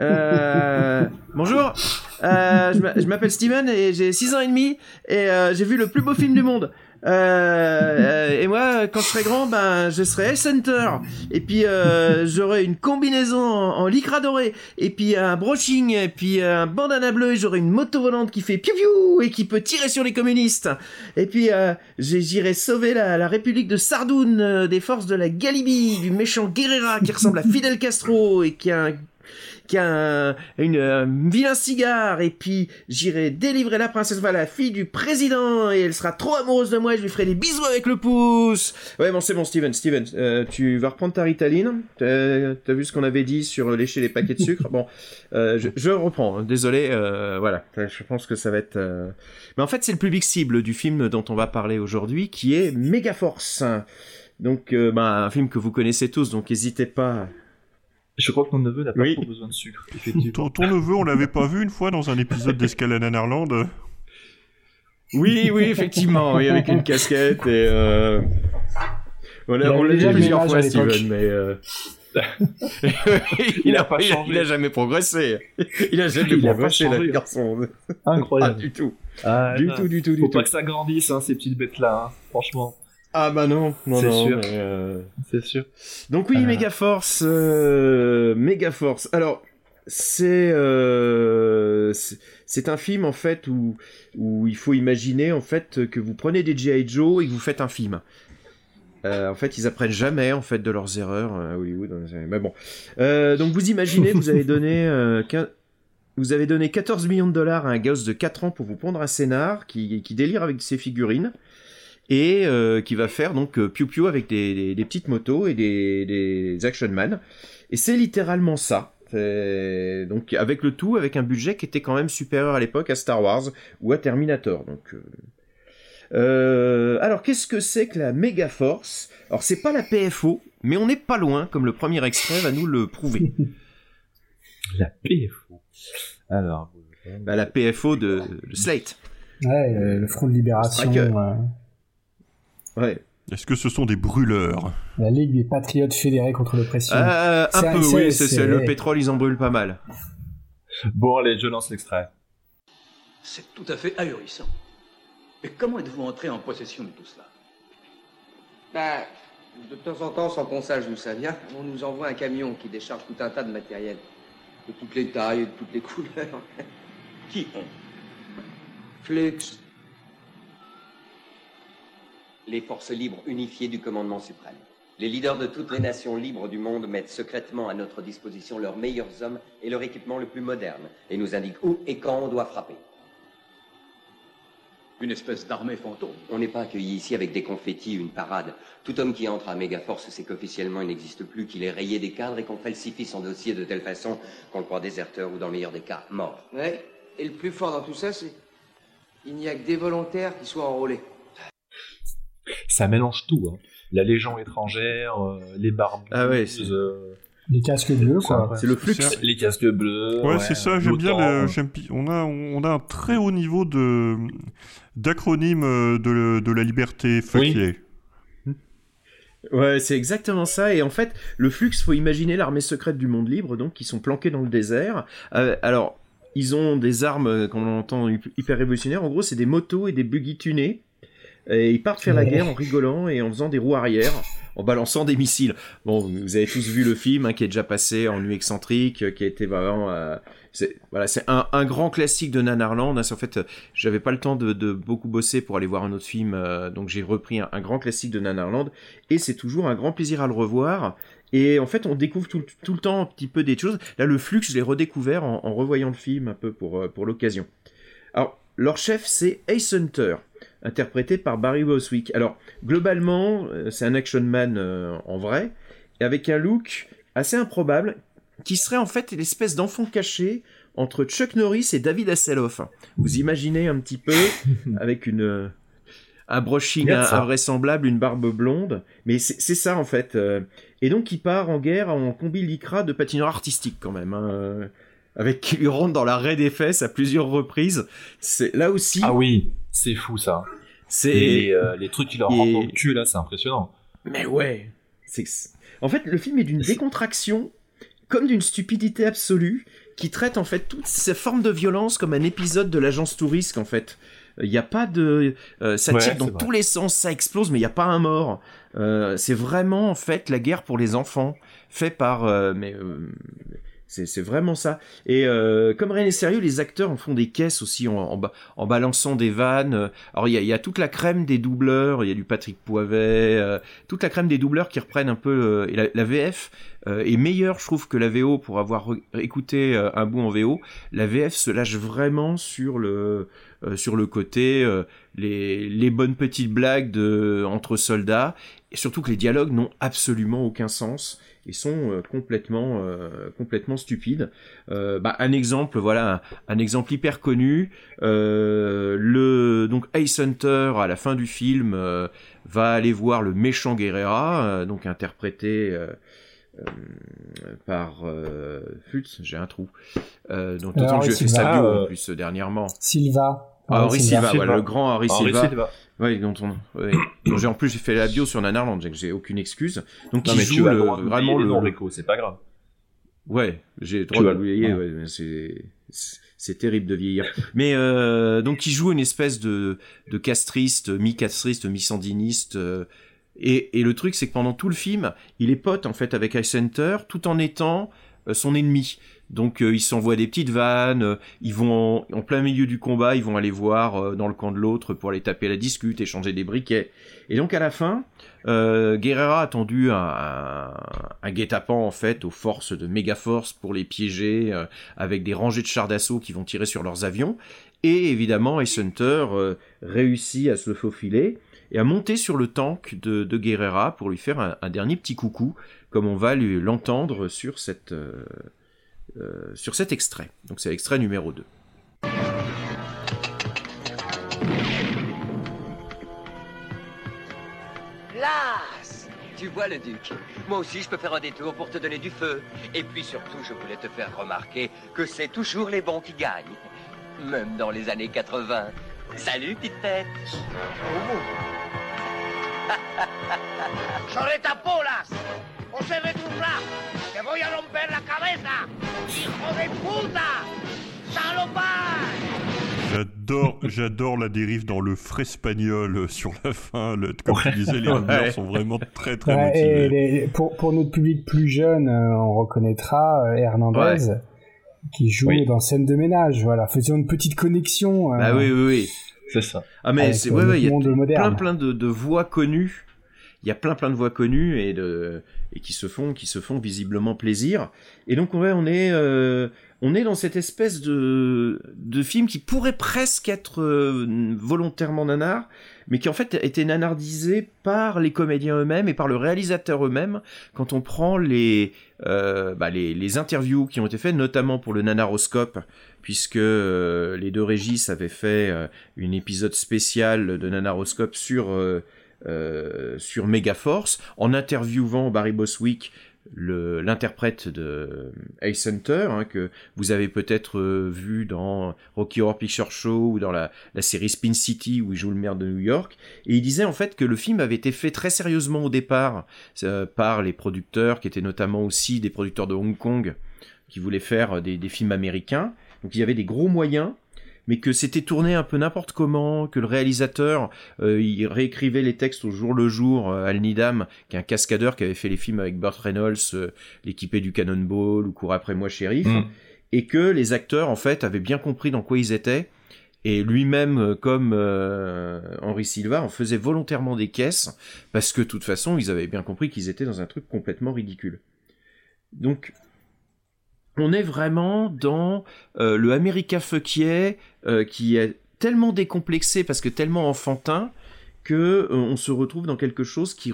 Euh, bonjour, euh, je m'appelle Steven et j'ai 6 ans et demi et euh, j'ai vu le plus beau film du monde. Euh, euh, et moi, quand je serai grand, ben, je serai Center. Et puis, euh, j'aurai une combinaison en, en lycra doré. Et puis, un brushing. Et puis, un bandana bleu. Et j'aurai une moto volante qui fait piou piou et qui peut tirer sur les communistes. Et puis, euh, j'irai sauver la, la République de Sardoun euh, des forces de la Galibie, du méchant Guerrera qui ressemble à Fidel Castro et qui a un qui a un, une, un vilain cigare, et puis j'irai délivrer la princesse, voilà, la fille du président, et elle sera trop amoureuse de moi, et je lui ferai des bisous avec le pouce. Ouais, bon, c'est bon, Steven, Steven, euh, tu vas reprendre ta ritaline. T'as vu ce qu'on avait dit sur lécher les paquets de sucre? Bon, euh, je, je reprends, hein, désolé, euh, voilà, je pense que ça va être... euh, Mais en fait, c'est le public cible du film dont on va parler aujourd'hui, qui est Megaforce. Donc, euh, bah, un film que vous connaissez tous, donc n'hésitez pas Je crois que mon neveu n'a pas Oui. trop besoin de sucre. Ton, ton neveu, on l'avait pas vu une fois dans un épisode d'Escalade en Irlande Oui, oui, effectivement, oui, avec une casquette et euh... on l'a on déjà plusieurs fois. Steven, mais euh... Il a pas il changé. il a jamais progressé. Il a jamais Il a progressé, le garçon. Incroyable. Ah, du tout. Ah, Du non. tout, du tout, du Faut tout. pas que ça grandisse, hein, ces petites bêtes-là, hein, franchement. Ah bah non, non, C'est sûr. euh, C'est sûr. Donc oui, Euh. Megaforce, euh, Megaforce. Alors c'est euh, c'est- c'est un film en fait où où il faut imaginer en fait que vous prenez des GI Joe et que vous faites un film. Euh, en fait, ils apprennent jamais en fait de leurs erreurs. Dans les- Mais bon. Euh, donc vous imaginez, vous avez donné euh, vous avez donné 14 millions de dollars à un gosse de 4 ans pour vous pondre un scénar qui, qui délire avec ses figurines et euh, qui va faire donc euh, piou piou avec des, des- des petites motos et des, des action man. Et c'est littéralement ça. Donc avec le tout, avec un budget qui était quand même supérieur à l'époque à Star Wars ou à Terminator. Donc euh, euh, alors qu'est-ce que c'est que la Mega Force? Alors c'est pas la PFO, mais on n'est pas loin, comme le premier extrait va nous le prouver. La PFO. Alors. Bah, la PFO de, de Slate. Ouais, le Front de Libération, Striker. Ouais. Est-ce que ce sont des brûleurs? La Ligue des Patriotes fédérés contre l'oppression. Euh, un peu, oui. c'est- le pétrole, ils en brûlent pas mal. Bon, allez, je lance l'extrait. C'est tout à fait ahurissant. Mais comment êtes-vous entré en possession de tout cela? Bah, de temps en temps, sans qu'on sache d'où ça vient, on nous envoie un camion qui décharge tout un tas de matériel. De toutes les tailles et de toutes les couleurs. Qui ont Flux. Les forces libres unifiées du commandement suprême. Les leaders de toutes les nations libres du monde mettent secrètement à notre disposition leurs meilleurs hommes et leur équipement le plus moderne et nous indiquent où et quand on doit frapper. Une espèce d'armée fantôme. On n'est pas accueilli ici avec des confettis, une parade. Tout homme qui entre à Megaforce sait qu'officiellement il n'existe plus, qu'il est rayé des cadres et qu'on falsifie son dossier de telle façon qu'on le croit déserteur ou dans le meilleur des cas, mort. Ouais. Et le plus fort dans tout ça, c'est Il n'y a que des volontaires qui soient enrôlés. Ça mélange tout. Hein. La Légion étrangère, euh, les barbes. Ah ouais, Les casques bleus, quoi. C'est le flux. Les casques bleus. Ouais, c'est ça, j'aime bien. Le, on, a, on a un très haut niveau de, d'acronyme euh, de, de la liberté. Fuck Oui. Ouais, c'est exactement ça. Et en fait, le flux, faut imaginer l'armée secrète du monde libre, donc qui sont planqués dans le désert. Euh, alors, ils ont des armes, euh, qu'on entend hy- hyper révolutionnaires. En gros, c'est des motos et des buggy tunés. Et ils partent faire la guerre en rigolant et en faisant des roues arrière, en balançant des missiles. Bon, vous avez tous vu le film hein, qui est déjà passé en nuit excentrique, euh, qui a été vraiment. euh, c'est voilà, c'est un, un grand classique de Nanarland. hein. En fait, euh, j'avais pas le temps de, de beaucoup bosser pour aller voir un autre film, euh, donc j'ai repris un, un grand classique de Nanarland et c'est toujours un grand plaisir à le revoir. Et en fait, on découvre tout, tout le temps un petit peu des choses. Là, le flux, je l'ai redécouvert en, en revoyant le film un peu pour, pour l'occasion. Alors, leur chef, c'est Ace Hunter, interprété par Barry Boswick. Alors, globalement, euh, c'est un action man euh, en vrai, avec un look assez improbable, qui serait en fait l'espèce d'enfant caché entre Chuck Norris et David Hasselhoff. Vous imaginez un petit peu, avec une... euh, un brushing invraisemblable, une barbe blonde, mais c'est ça en fait. Et donc il part en guerre en combi lycra de patineur artistique quand même, hein, avec qui lui rentre dans l'arrêt des fesses à plusieurs reprises. C'est là aussi. Ah oui, c'est fou ça. C'est les, euh, les trucs qui leur rentrent dans le cul là, c'est impressionnant. Mais ouais. C'est en fait le film est d'une décontraction comme d'une stupidité absolue qui traite en fait toutes ces formes de violence comme un épisode de l'agence touriste en fait. Il n'y a pas de euh, ça Ouais, tire dans vrai. tous les sens, ça explose mais il n'y a pas un mort. Euh, c'est vraiment en fait la guerre pour les enfants fait par euh, mais euh, c'est vraiment ça. Et euh, comme rien n'est sérieux, les acteurs en font des caisses aussi en, en, ba- en balançant des vannes. Alors il y a, toute la crème des doubleurs, il y a du Patrick Poivet, euh, toute la crème des doubleurs qui reprennent un peu. euh, la, VF est meilleure, je trouve, que la VO pour avoir écouté un bout en VO. La VF se lâche vraiment sur le sur le côté les, les bonnes petites blagues de entre soldats et surtout que les dialogues n'ont absolument aucun sens et sont euh, complètement euh, complètement stupides. Euh, bah, un exemple, voilà, un, un exemple hyper connu. le donc Ace Hunter à la fin du film va aller voir le méchant Guerrera, donc interprété par Futz, j'ai un trou. Donc que je fais Silva. en plus dernièrement. Silva. Ah, Henri Silva, voilà, le grand Henri Silva. Silva. Oui, dont on, ouais. j'ai en plus j'ai fait la bio sur Nanarland, donc j'ai aucune excuse. Donc Non il mais joue tu le- droit vraiment le c'est pas grave. Ouais, j'ai droit de ouais. ouais, mais c'est c'est terrible de vieillir. Mais euh, donc il joue une espèce de de castriste, mi-castriste, mi-sandiniste. euh, et, et le truc c'est que pendant tout le film, il est pote en fait avec Ice Hunter, tout en étant euh, son ennemi. Donc euh, ils s'envoient des petites vannes, euh, ils vont en, plein milieu du combat, ils vont aller voir euh, dans le camp de l'autre pour aller taper la discute, échanger des briquets. Et donc à la fin, euh, Guerrera a tendu un, guet-apens en fait aux forces de Megaforce pour les piéger avec des rangées de chars d'assaut qui vont tirer sur leurs avions. Et évidemment, Ace Hunter réussit à se faufiler et à monter sur le tank de, de Guerrera pour lui faire un, dernier petit coucou, comme on va lui l'entendre sur cette euh, sur cet extrait. Donc c'est l'extrait numéro 2. Las Tu vois le duc Moi aussi je peux faire un détour pour te donner du feu. Et puis surtout je voulais te faire remarquer que c'est toujours les bons qui gagnent. Même dans les années 80. Salut petite tête ¡Sobre tapolas! ¡O se returra! ¡Te voy a romper la cabeza! ¡Hijo de puta! ¡Salopard! J'adore, j'adore la dérive dans le frais espagnol euh, sur la fin. Le, comme tu disais, les Ouais. sont vraiment très très Ouais, motivés. et les- pour, pour notre public plus jeune, euh, on reconnaîtra euh, Hernandez qui joue Oui. dans Scène de ménage. Voilà, faisons une petite connexion. euh, Bah oui, oui, oui. C'est ça. Ah mais c'est ouais, il y a plein plein de, de voix connues il y a plein plein de voix connues et de et qui se font qui se font visiblement plaisir. Et donc ouais, on est euh, on est dans cette espèce de de film qui pourrait presque être euh, volontairement nanar, mais qui en fait été nanardisé par les comédiens eux-mêmes et par le réalisateur eux-mêmes quand on prend les, euh, bah, les, les interviews qui ont été faites notamment pour le nanaroscope puisque les deux Régis avaient fait une épisode spécial de nanaroscope sur euh, euh, sur Megaforce en interviewant Barry Boswick l'interprète de Ace Hunter, hein, que vous avez peut-être euh, vu dans Rocky Horror Picture Show ou dans la, la série Spin City où il joue le maire de New York. Et il disait en fait que le film avait été fait très sérieusement au départ euh, par les producteurs, qui étaient notamment aussi des producteurs de Hong Kong, qui voulaient faire des, des films américains. Donc il y avait des gros moyens mais que c'était tourné un peu n'importe comment, que le réalisateur, euh, il réécrivait les textes au jour le jour, euh, Al Nidam, qui est un cascadeur qui avait fait les films avec Burt Reynolds, euh, l'équipé du Cannonball ou Cours après moi shérif, Mm. et que les acteurs en fait avaient bien compris dans quoi ils étaient. Et lui-même, comme Henri Silva, en faisait volontairement des caisses parce que de toute façon, ils avaient bien compris qu'ils étaient dans un truc complètement ridicule. Donc, on est vraiment dans euh, le America fuckier euh, qui est tellement décomplexé parce que tellement enfantin que euh, on se retrouve dans quelque chose qui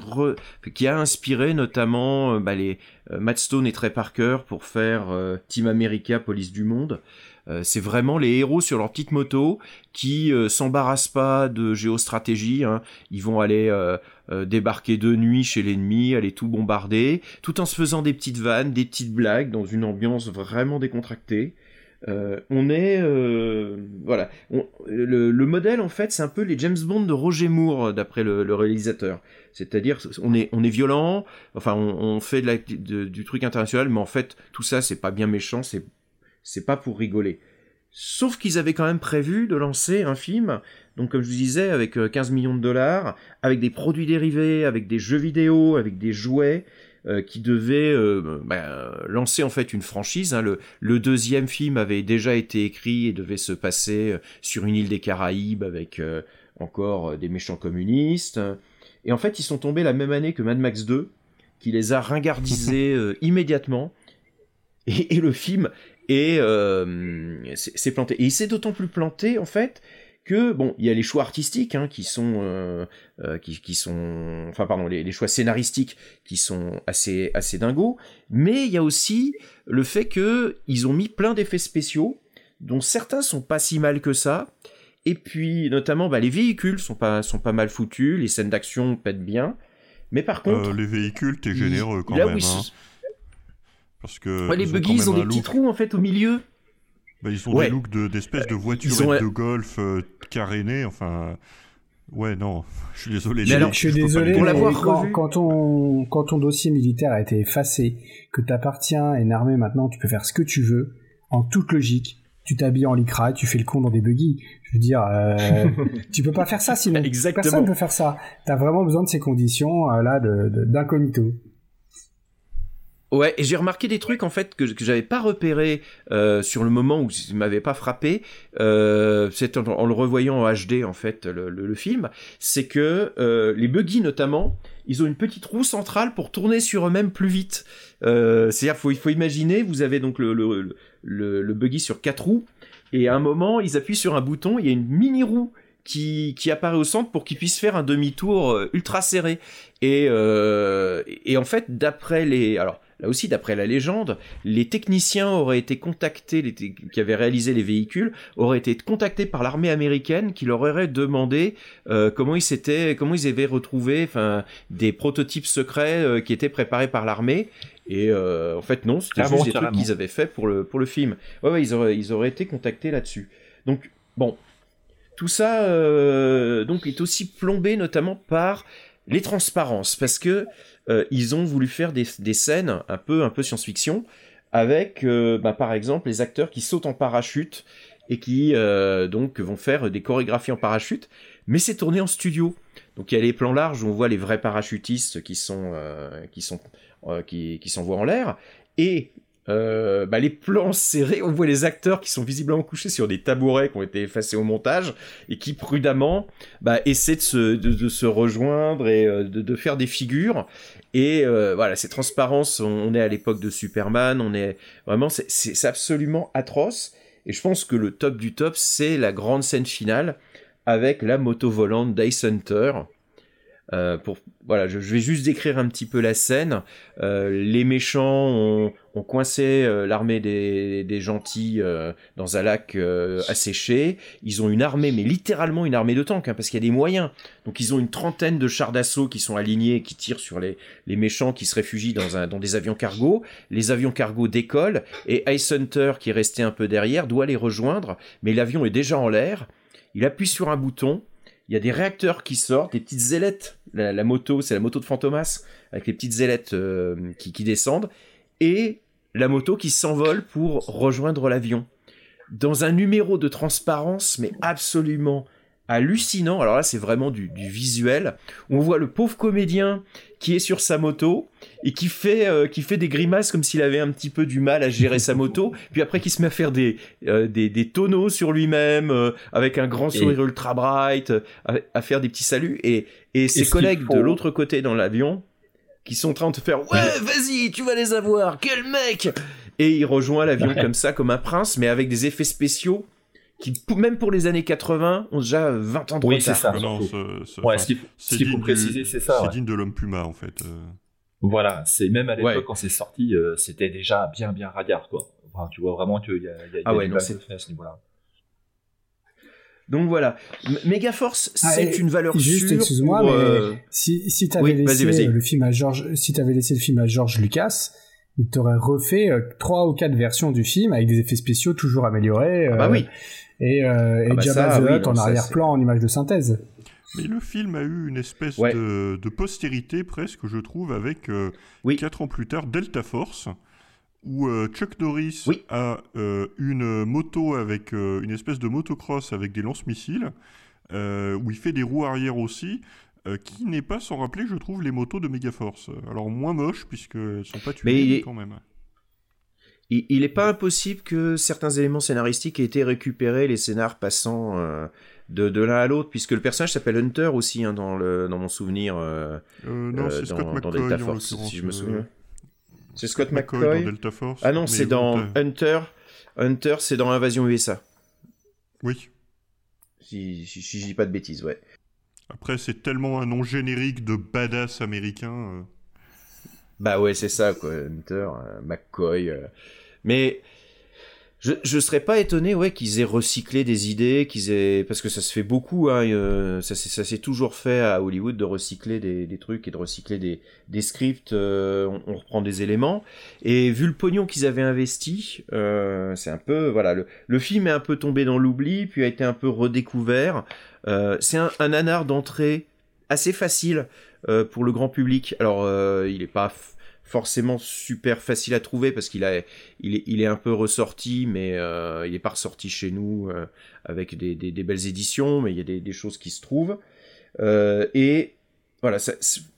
a inspiré notamment bah, les Matt Stone et Trey Parker pour faire Team America Police du monde. Euh, c'est vraiment les héros sur leur petite moto qui euh, s'embarrassent pas de géostratégie. hein. Ils vont aller euh, euh, débarquer de nuit chez l'ennemi, aller tout bombarder, tout en se faisant des petites vannes, des petites blagues dans une ambiance vraiment décontractée. Euh, on est euh, voilà le, le modèle en fait c'est un peu les James Bond de Roger Moore d'après le, le réalisateur c'est-à-dire on est on est violent enfin on, on fait de la- du truc international mais en fait tout ça c'est pas bien méchant c'est c'est pas pour rigoler sauf qu'ils avaient quand même prévu de lancer un film donc comme je vous disais avec euh, 15 millions de dollars avec des produits dérivés avec des jeux vidéo avec des jouets euh, qui devait euh, bah, lancer en fait une franchise. hein. Le, le deuxième film avait déjà été écrit et devait se passer euh, sur une île des Caraïbes avec euh, encore euh, des méchants communistes. Et en fait, ils sont tombés la même année que Mad Max 2, qui les a ringardisés euh, immédiatement. Et, et le film est, euh, s'est planté. Et il s'est d'autant plus planté, en fait, que bon, il y a les choix artistiques hein, qui sont, euh, euh, qui, qui sont, enfin pardon, les, les choix scénaristiques qui sont assez assez dingos, mais il y a aussi le fait que ils ont mis plein d'effets spéciaux, dont certains sont pas si mal que ça. Et puis notamment, bah, les véhicules sont pas sont pas mal foutus, les scènes d'action pètent bien, mais par contre, les véhicules, t'es généreux quand même. hein. Parce que. Ouais, les buggy, ils ont des petits trous en fait au milieu. Bah, ils ont Ouais. des looks de- d'espèces de, voitures Ils ont, de euh, golf euh, carénées, enfin. Ouais, non, je suis désolé. Je, les je suis désolé, mais quand, quand ton, quand ton dossier militaire a été effacé, que t'appartiens à une armée maintenant, tu peux faire ce que tu veux, en toute logique. Tu t'habilles en lycra, tu fais le con dans des buggy. Je veux dire, euh, tu peux pas faire ça sinon. Exactement. Personne peut faire ça. T'as vraiment besoin de ces conditions euh, là de- de- d'incognito. Ouais, et j'ai remarqué des trucs en fait que, que j'avais pas repéré euh, sur le moment où ça m'avait pas frappé. Euh, c'est en, le revoyant en HD en fait le, le- film, c'est que euh, les buggy notamment, ils ont une petite roue centrale pour tourner sur eux-mêmes plus vite. Euh, C'est-à-dire faut il faut imaginer, vous avez donc le le, le, le buggy sur quatre roues et à un moment ils appuient sur un bouton, il y a une mini roue qui, qui apparaît au centre pour qu'ils puissent faire un demi-tour euh, ultra serré. Et, euh, et en fait, d'après les... Alors, là aussi, d'après la légende, les techniciens auraient été contactés, les qui avaient réalisé les véhicules, auraient été contactés par l'armée américaine qui leur aurait demandé euh, comment ils s'étaient, comment ils avaient retrouvé, enfin, des prototypes secrets euh, qui étaient préparés par l'armée. Et euh, en fait, non, c'était Ah juste bon, des trucs qu'ils avaient fait pour le, pour le film. Ouais, ouais, ils auraient, ils auraient été contactés là-dessus. Donc, bon, tout ça donc est aussi plombé notamment par les transparences parce que euh, ils ont voulu faire des, scènes un peu un peu science-fiction avec euh, bah, par exemple les acteurs qui sautent en parachute et qui euh, donc vont faire des chorégraphies en parachute mais c'est tourné en studio. Donc il y a les plans larges où on voit les vrais parachutistes qui sont qui sont qui s'envoient en l'air et euh, bah, les plans serrés, on voit les acteurs qui sont visiblement couchés sur des tabourets qui ont été effacés au montage et qui prudemment bah, essaient de se, de, de se rejoindre et euh, de, de, faire des figures. Et euh, voilà, ces transparences, on, on est à l'époque de Superman, on est vraiment, c'est absolument atroce. Et je pense que le top du top, c'est la grande scène finale avec la moto volante d'Ice Hunter. Euh, pour voilà, je, vais juste décrire un petit peu la scène. Euh, les méchants ont, coincé euh, l'armée des, gentils dans un lac asséché. Ils ont une armée, mais littéralement une armée de tanks, hein, parce qu'il y a des moyens. Donc ils ont une trentaine de chars d'assaut qui sont alignés, qui tirent sur les, les méchants qui se réfugient dans, un, dans des avions cargo. Les avions cargo décollent et Ice Hunter, qui est resté un peu derrière, doit les rejoindre, mais l'avion est déjà en l'air. Il appuie sur un bouton il y a des réacteurs qui sortent, des petites ailettes. La, moto, c'est la moto de Fantomas, avec les petites ailettes euh, qui, descendent, et la moto qui s'envole pour rejoindre l'avion. Dans un numéro de transparence, mais absolument hallucinant. Alors là, c'est vraiment du, visuel. On voit le pauvre comédien qui est sur sa moto et qui fait euh, qui fait des grimaces comme s'il avait un petit peu du mal à gérer sa moto. Puis après, qui se met à faire des euh, des, des, tonneaux sur lui-même euh, avec un grand sourire et... ultra bright, à, à, faire des petits saluts. Et et ses collègues faut... de l'autre côté dans l'avion qui sont en train de faire ouais, vas-y, tu vas les avoir, quel mec Et il rejoint l'avion comme ça, comme un prince, mais avec des effets spéciaux qui, même pour les années 80, ont déjà 20 ans de oui, retard. c'est ça. Non, c'est, ouais, ce qu'il faut, préciser, c'est ça. C'est ouais. digne de l'homme puma, en fait. Euh... Voilà, c'est même à l'époque Ouais. quand c'est sorti, euh, c'était déjà bien bien radar quoi. Enfin, tu vois vraiment qu'il y a, il y a, Ah y a non, à ce niveau-là. Donc voilà, Megaforce, Ah, c'est et une valeur Juste, sûre. excuse-moi, mais euh, si, si t'avais oui, laissé vas-y. le film à George, si t'avais laissé le film à George Lucas, il t'aurait refait euh, trois ou quatre versions du film avec des effets spéciaux toujours améliorés. Ah bah euh, oui. Et, euh, et Ah bah Jabba ça, the oui, Hutt non, en arrière-plan en image de synthèse. Mais le film a eu une espèce Ouais. de, de postérité presque, je trouve, avec euh, Oui. quatre ans plus tard Delta Force, où euh, Chuck Norris Oui. a euh, une moto avec euh, une espèce de motocross avec des lance-missiles, où il fait des roues arrière aussi, qui n'est pas sans rappeler, je trouve, les motos de Megaforce. Alors moins moche puisqu'elles sont pas tuées quand même. Il, il est pas impossible que certains éléments scénaristiques aient été récupérés, les scénars passant euh, de, de l'un à l'autre, puisque le personnage s'appelle Hunter aussi hein, dans, le, dans mon souvenir. euh, Euh, non, c'est dans, Delta Force, si je me souviens. C'est Scott McCoy McCoy. dans Delta Force. Ah non, c'est dans Hunter. Hunter, c'est dans Invasion USA. Oui. Si, si, si je dis pas de bêtises, ouais. Après, c'est tellement un nom générique de badass américain. Bah ouais, c'est ça, quoi. Hunter, euh, McCoy. euh. Mais je, je serais pas étonné, ouais, qu'ils aient recyclé des idées, qu'ils aient. Parce que ça se fait beaucoup, hein. euh, ça, s'est- toujours fait à Hollywood de recycler des, des trucs et de recycler des, des scripts. on, reprend des éléments. Et vu le pognon qu'ils avaient investi, c'est un peu. Voilà, le, le film est un peu tombé dans l'oubli, puis a été un peu redécouvert. C'est un, un nanar d'entrée assez facile euh, pour le grand public. Alors, euh, il est pas forcément super facile à trouver parce qu'il est, un peu ressorti, mais euh, il est pas ressorti chez nous avec des, belles éditions, mais il y a des, choses qui se trouvent. Et voilà,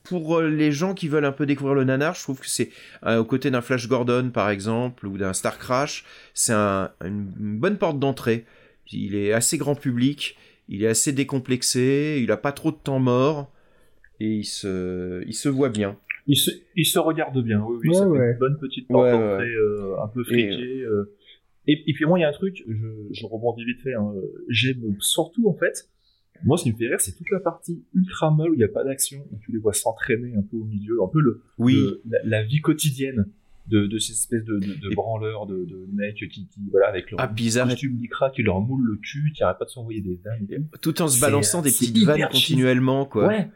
pour les gens qui veulent un peu découvrir le nanar, je trouve que c'est euh, aux côtés d'un Flash Gordon par exemple ou d'un Star Crash, c'est un- une, bonne porte d'entrée. Il est assez grand public, il est assez décomplexé, il a pas trop de temps mort et il se, il se voit bien. Il se, il se regarde bien, oui, oui, Ouais, ça fait une bonne petite porte Ouais, d'entrée ouais. euh, un peu friquée. euh. Et, et puis moi, il y a un truc, je, je rebondis vite fait, hein, j'aime surtout en fait, moi ce qui me fait rire, c'est toute la partie ultra molle où il n'y a pas d'action, où tu les vois s'entraîner un peu au milieu, un peu le, Oui. le- la, la vie quotidienne de, de ces espèces de, de, branleurs, de, de mecs qui, qui voilà, avec leur Ah, ils arrêtent- costume lycra qui leur moule le cul, qui arrêtent pas de s'envoyer des vannes tout. En se balançant des petites hyper vannes continuellement, quoi. Ouais.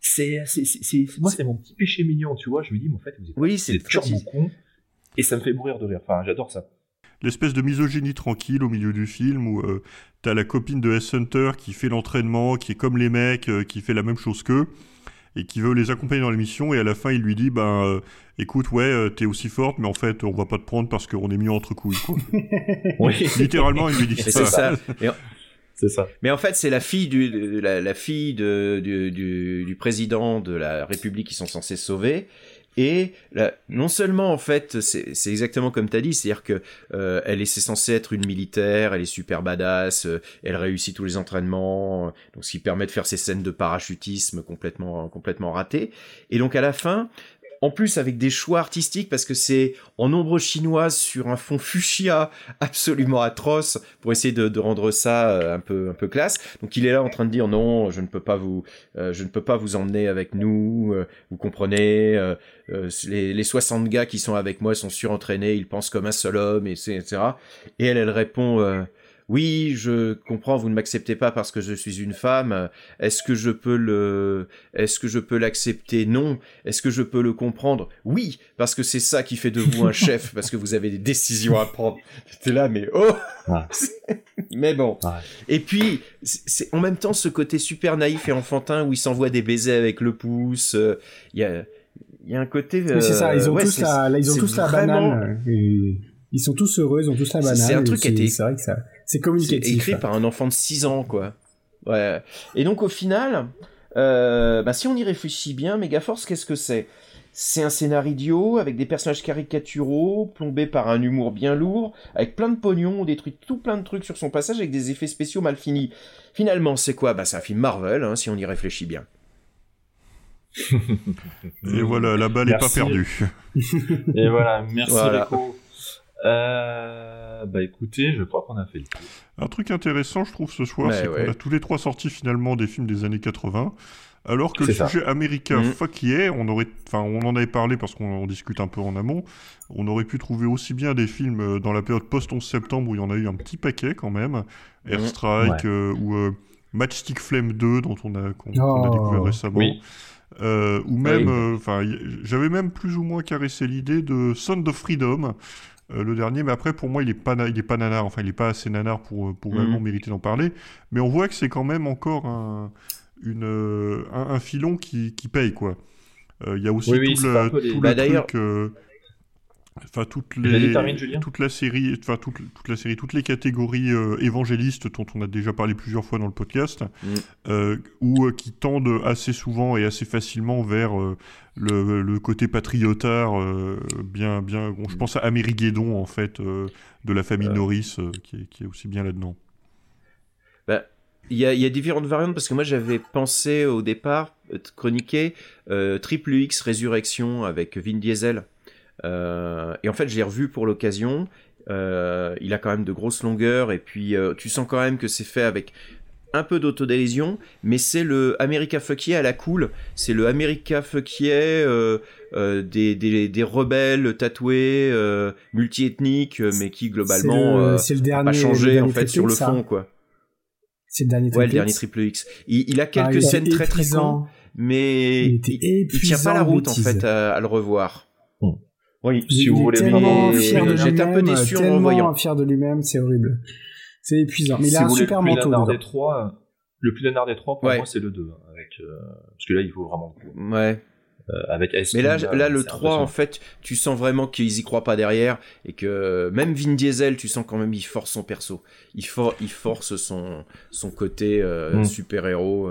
C'est, c'est, c'est, c'est- moi, c'est mon petit péché mignon, tu vois. Je me dis, mais en fait, vous êtes, Oui, c'est cheesy. con. Et ça me fait mourir de rire. Enfin, j'adore ça. L'espèce de misogynie tranquille au milieu du film où euh, t'as la copine de S. Hunter qui fait l'entraînement, qui est comme les mecs, euh, qui fait la même chose qu'eux, et qui veut les accompagner dans l'émission, et à la fin il lui dit, ben euh, écoute, ouais, euh, t'es aussi forte, mais en fait on va pas te prendre parce qu'on est mis entre couilles, quoi. Oui. Littéralement il lui dit ça. c'est ça. Et en- Mais en fait, c'est la fille du, la, fille du, président de la République qu'ils sont censés sauver. Et non seulement en fait, c'est exactement comme tu as dit, c'est-à-dire que euh, elle est censée être une militaire, elle est super badass, euh, elle réussit tous les entraînements, euh, donc ce qui permet de faire ces scènes de parachutisme complètement complètement ratées. Et donc à la fin, en plus avec des choix artistiques parce que c'est en ombre chinoise sur un fond fuchsia absolument atroce pour essayer de, rendre ça euh, un peu un peu classe. Donc il est là en train de dire non, je ne peux pas vous euh, je ne peux pas vous emmener avec nous, euh, vous comprenez les, les 60 gars qui sont avec moi sont surentraînés, ils pensent comme un seul homme et etc. Et elle elle répond oui, je comprends, vous ne m'acceptez pas parce que je suis une femme. Est-ce que je peux le, est-ce que je peux l'accepter? Non. Est-ce que je peux le comprendre? Oui, parce que c'est ça qui fait de vous un chef, parce que vous avez des décisions à prendre. J'étais là, mais oh! mais bon. Et puis, c'est en même temps ce côté super naïf et enfantin où il s'envoie des baisers avec le pouce. Euh, il y a, il y a un côté. c'est ça. Ils ont tous la, ils ont tous la banane. Ils sont tous heureux, ils ont tous la banane. C'est un truc qui été. C'est vrai que ça. C'est communicatif. écrit par un enfant de 6 ans, quoi. Ouais. Et donc au final, euh, bah, si on y réfléchit bien, Megaforce, qu'est-ce que c'est? C'est un scénario idiot avec des personnages caricaturaux, plombés par un humour bien lourd, avec plein de pognon, on détruit tout plein de trucs sur son passage avec des effets spéciaux mal finis. Finalement, c'est quoi? Bah, c'est un film Marvel, hein, si on y réfléchit bien. Et voilà, la balle n'est pas perdue. Et voilà, merci voilà. Euh, bah écoutez, je crois qu'on a fait. Un truc intéressant, je trouve, ce soir, c'est qu'on a tous les trois sortis finalement des films des années 80. Alors que le sujet américain, mmh. fuck yeah, on aurait, enfin, on en avait parlé parce qu'on discute un peu en amont. On aurait pu trouver aussi bien des films euh, dans la période post 11 septembre où il y en a eu un petit paquet quand même, mmh. Airstrike euh, ou euh, Matchstick Flame 2 dont on a, qu'on, a oh. découvert récemment. ou même, enfin, j'avais même plus ou moins caressé l'idée de Sound of Freedom, euh, le dernier, mais après pour moi il est pas il est pas nanar, enfin il est pas assez nanar pour euh, pour vraiment mhm. mériter d'en parler, mais on voit que c'est quand même encore un une euh, un, filon qui, qui paye quoi. Il y a aussi tout le, tout bah, le truc enfin toutes les toute la série enfin toute, toute, la série toutes les catégories euh, évangélistes dont on a déjà parlé plusieurs fois dans le podcast mm. euh, ou euh, qui tendent assez souvent et assez facilement vers le, le, côté patriotard bien bien je mm. pense à Amérigeddon en fait de la famille Norris qui est, qui, est, aussi bien là-dedans bah, il y, a, y a, différentes variantes parce que moi j'avais pensé au départ chroniquer Triple X Résurrection avec Vin Diesel et en fait, je l'ai revu pour l'occasion. Euh, il a quand même de grosses longueurs et puis euh, tu sens quand même que c'est fait avec un peu d'autodérision, mais c'est le America Fucky à la cool. C'est le America euh, euh, des, des, des, rebelles tatoués, euh, multiethniques, mais qui globalement c'est le, dernier, pas changé en fait sur le fond, quoi. C'est le dernier Ouais, le dernier Triple X. Il, il a quelques ah, scènes très très mais il, il, tient pas la route en fait à, à le revoir. Oui, si vous voulez. J'étais un peu déçu en voyant. fier de lui-même, c'est horrible. C'est épuisant. Mais il a un super manteau. Des trois, le plus nanar des trois, pour moi, c'est le 2. Hein, avec, euh, parce que là, il faut vraiment. Ouais. Euh, avec S Mais là, là, le 3, en fait, tu sens vraiment qu'ils y croient pas derrière et que même Vin Diesel, tu sens quand même il force son perso. Il, for il force son, son côté euh, mm. super-héros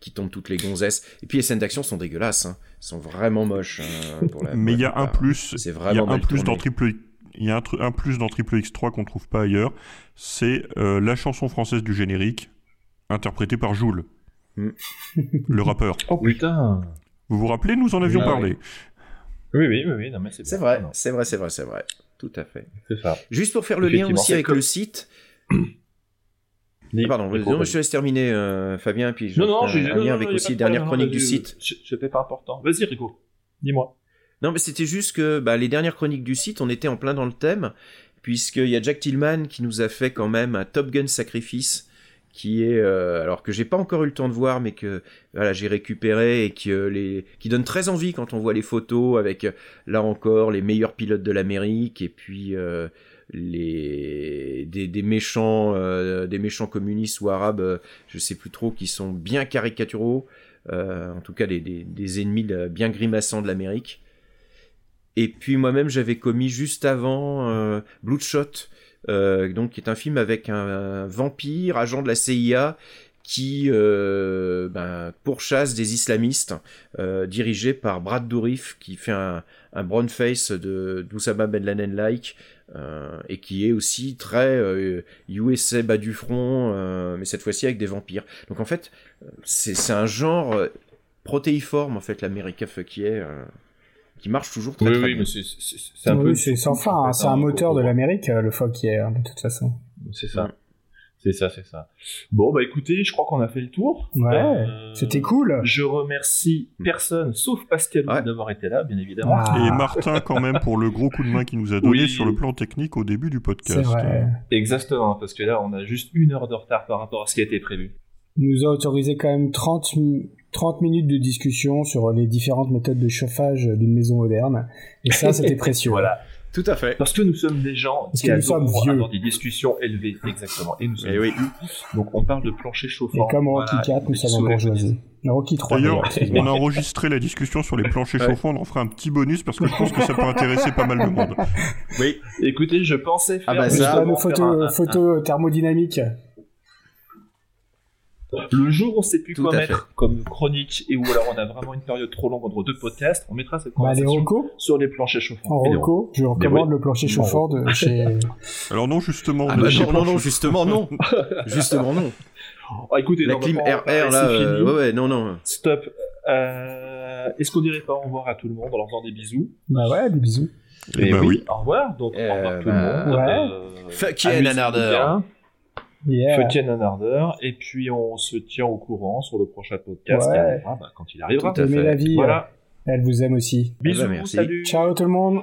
qui tombe toutes les gonzesses. Et puis les scènes d'action sont dégueulasses. Hein sont vraiment moches. Hein, Mais il y a un plus. C'est vraiment un plus dans Triple il y a un, plus dans Triple X3 qu'on trouve pas ailleurs, c'est euh, la chanson française du générique, interprétée par Joule, mm. le rappeur. Oh putain Vous vous rappelez, nous en avions parlé. Oui, oui, oui, oui non, mais c'est vrai, c'est vrai, c'est vrai, c'est vrai, tout à fait. C'est ça. Juste pour faire le lien aussi avec le site, pardon, je te laisse terminer, euh, Fabien, puis je non, non, j'ai un lien avec aussi les dernières chroniques du site. C'était pas important. Vas-y, Rico, dis-moi. Non, mais c'était juste que bah, les dernières chroniques du site, on était en plein dans le thème, puisqu'il y a Jack Tillman qui nous a fait quand même un Top Gun Sacrifice, qui est euh, alors que j'ai pas encore eu le temps de voir, mais que voilà j'ai récupéré et qui euh, les qui donne très envie quand on voit les photos avec là encore les meilleurs pilotes de l'Amérique et puis les des, méchants euh, des méchants communistes ou arabes euh, je sais plus trop qui sont bien caricaturaux euh, en tout cas des, des, ennemis bien grimaçants de l'Amérique. Et puis moi-même j'avais commis juste avant Bloodshot donc qui est un film avec un, vampire agent de la CIA qui euh, ben, pourchasse des islamistes euh, dirigés par Brad Dourif qui fait un, un brown face de d'Oussama Ben Laden-like euh, et qui est aussi très euh, USA bas du front, euh, mais cette fois-ci avec des vampires. Donc en fait, c'est c'est un genre euh, protéiforme en fait l'America Yeah, euh, qui marche toujours très Oui, très oui, bien. c'est- un Oui, peu. c'est sans fin, hein, c'est un moteur de l'Amérique, euh, le Fock hier, de toute façon. C'est ça. C'est ça, c'est ça. Bon, bah écoutez, je crois qu'on a fait le tour. Ouais, Euh, c'était cool. Je remercie personne, sauf Pascal, d'avoir été là, bien évidemment. Ah. Et Martin, quand même, pour le gros coup de main qu'il nous a donné Oui. sur le plan technique au début du podcast. Exactement, parce que là, on a juste une heure de retard par rapport à ce qui a été prévu. Il nous a autorisé quand même 30, mi- 30 minutes de discussion sur les différentes méthodes de chauffage d'une maison moderne. Et ça, c'était précieux. voilà. Tout à fait. Parce que nous sommes des gens Parce qui que nous sommes vieux. avoir des discussions élevées, exactement. Et nous sommes Eh oui. vieux. Donc on parle de plancher Et chauffant. comme Rocky Voilà, 4, nous soulève- bourgeoisie. Rocky 3, D'ailleurs, on a enregistré la discussion sur les planchers Ouais. chauffants, on en fera un petit bonus parce que je pense que ça peut intéresser pas mal de monde. Oui. Écoutez, je pensais faire Ah bah ça, nos faire photos, un- thermodynamiques. Le jour où on sait plus Tout quoi mettre comme chronique et où alors on a vraiment une période trop longue entre deux podcasts, on mettra cette Bah, les conversation sur les planchers chauffants. En Et reco, je recommande le plancher Mon chauffant de chez... Alors non, justement, Ah bah non, non, non, justement non. justement non. Ah, écoutez, La clim RR là, euh, ouais ouais, non non. Stop. Euh, Est-ce qu'on dirait pas au revoir à tout le monde en leur faisant des bisous Bah ouais, des bisous. Eh bah oui. Au revoir. Donc au revoir Euh, tout bah, le monde. ouais. Euh, Fuck yeah. Yeah. Fuck yeah, nanardeur. Et puis on se tient au courant sur le prochain podcast Ouais. qui arrivera bah, quand il arrivera. Tout à Aimez fait. la vie. Voilà. Elle vous aime aussi. Bisous, bah, merci. salut. Ciao tout le monde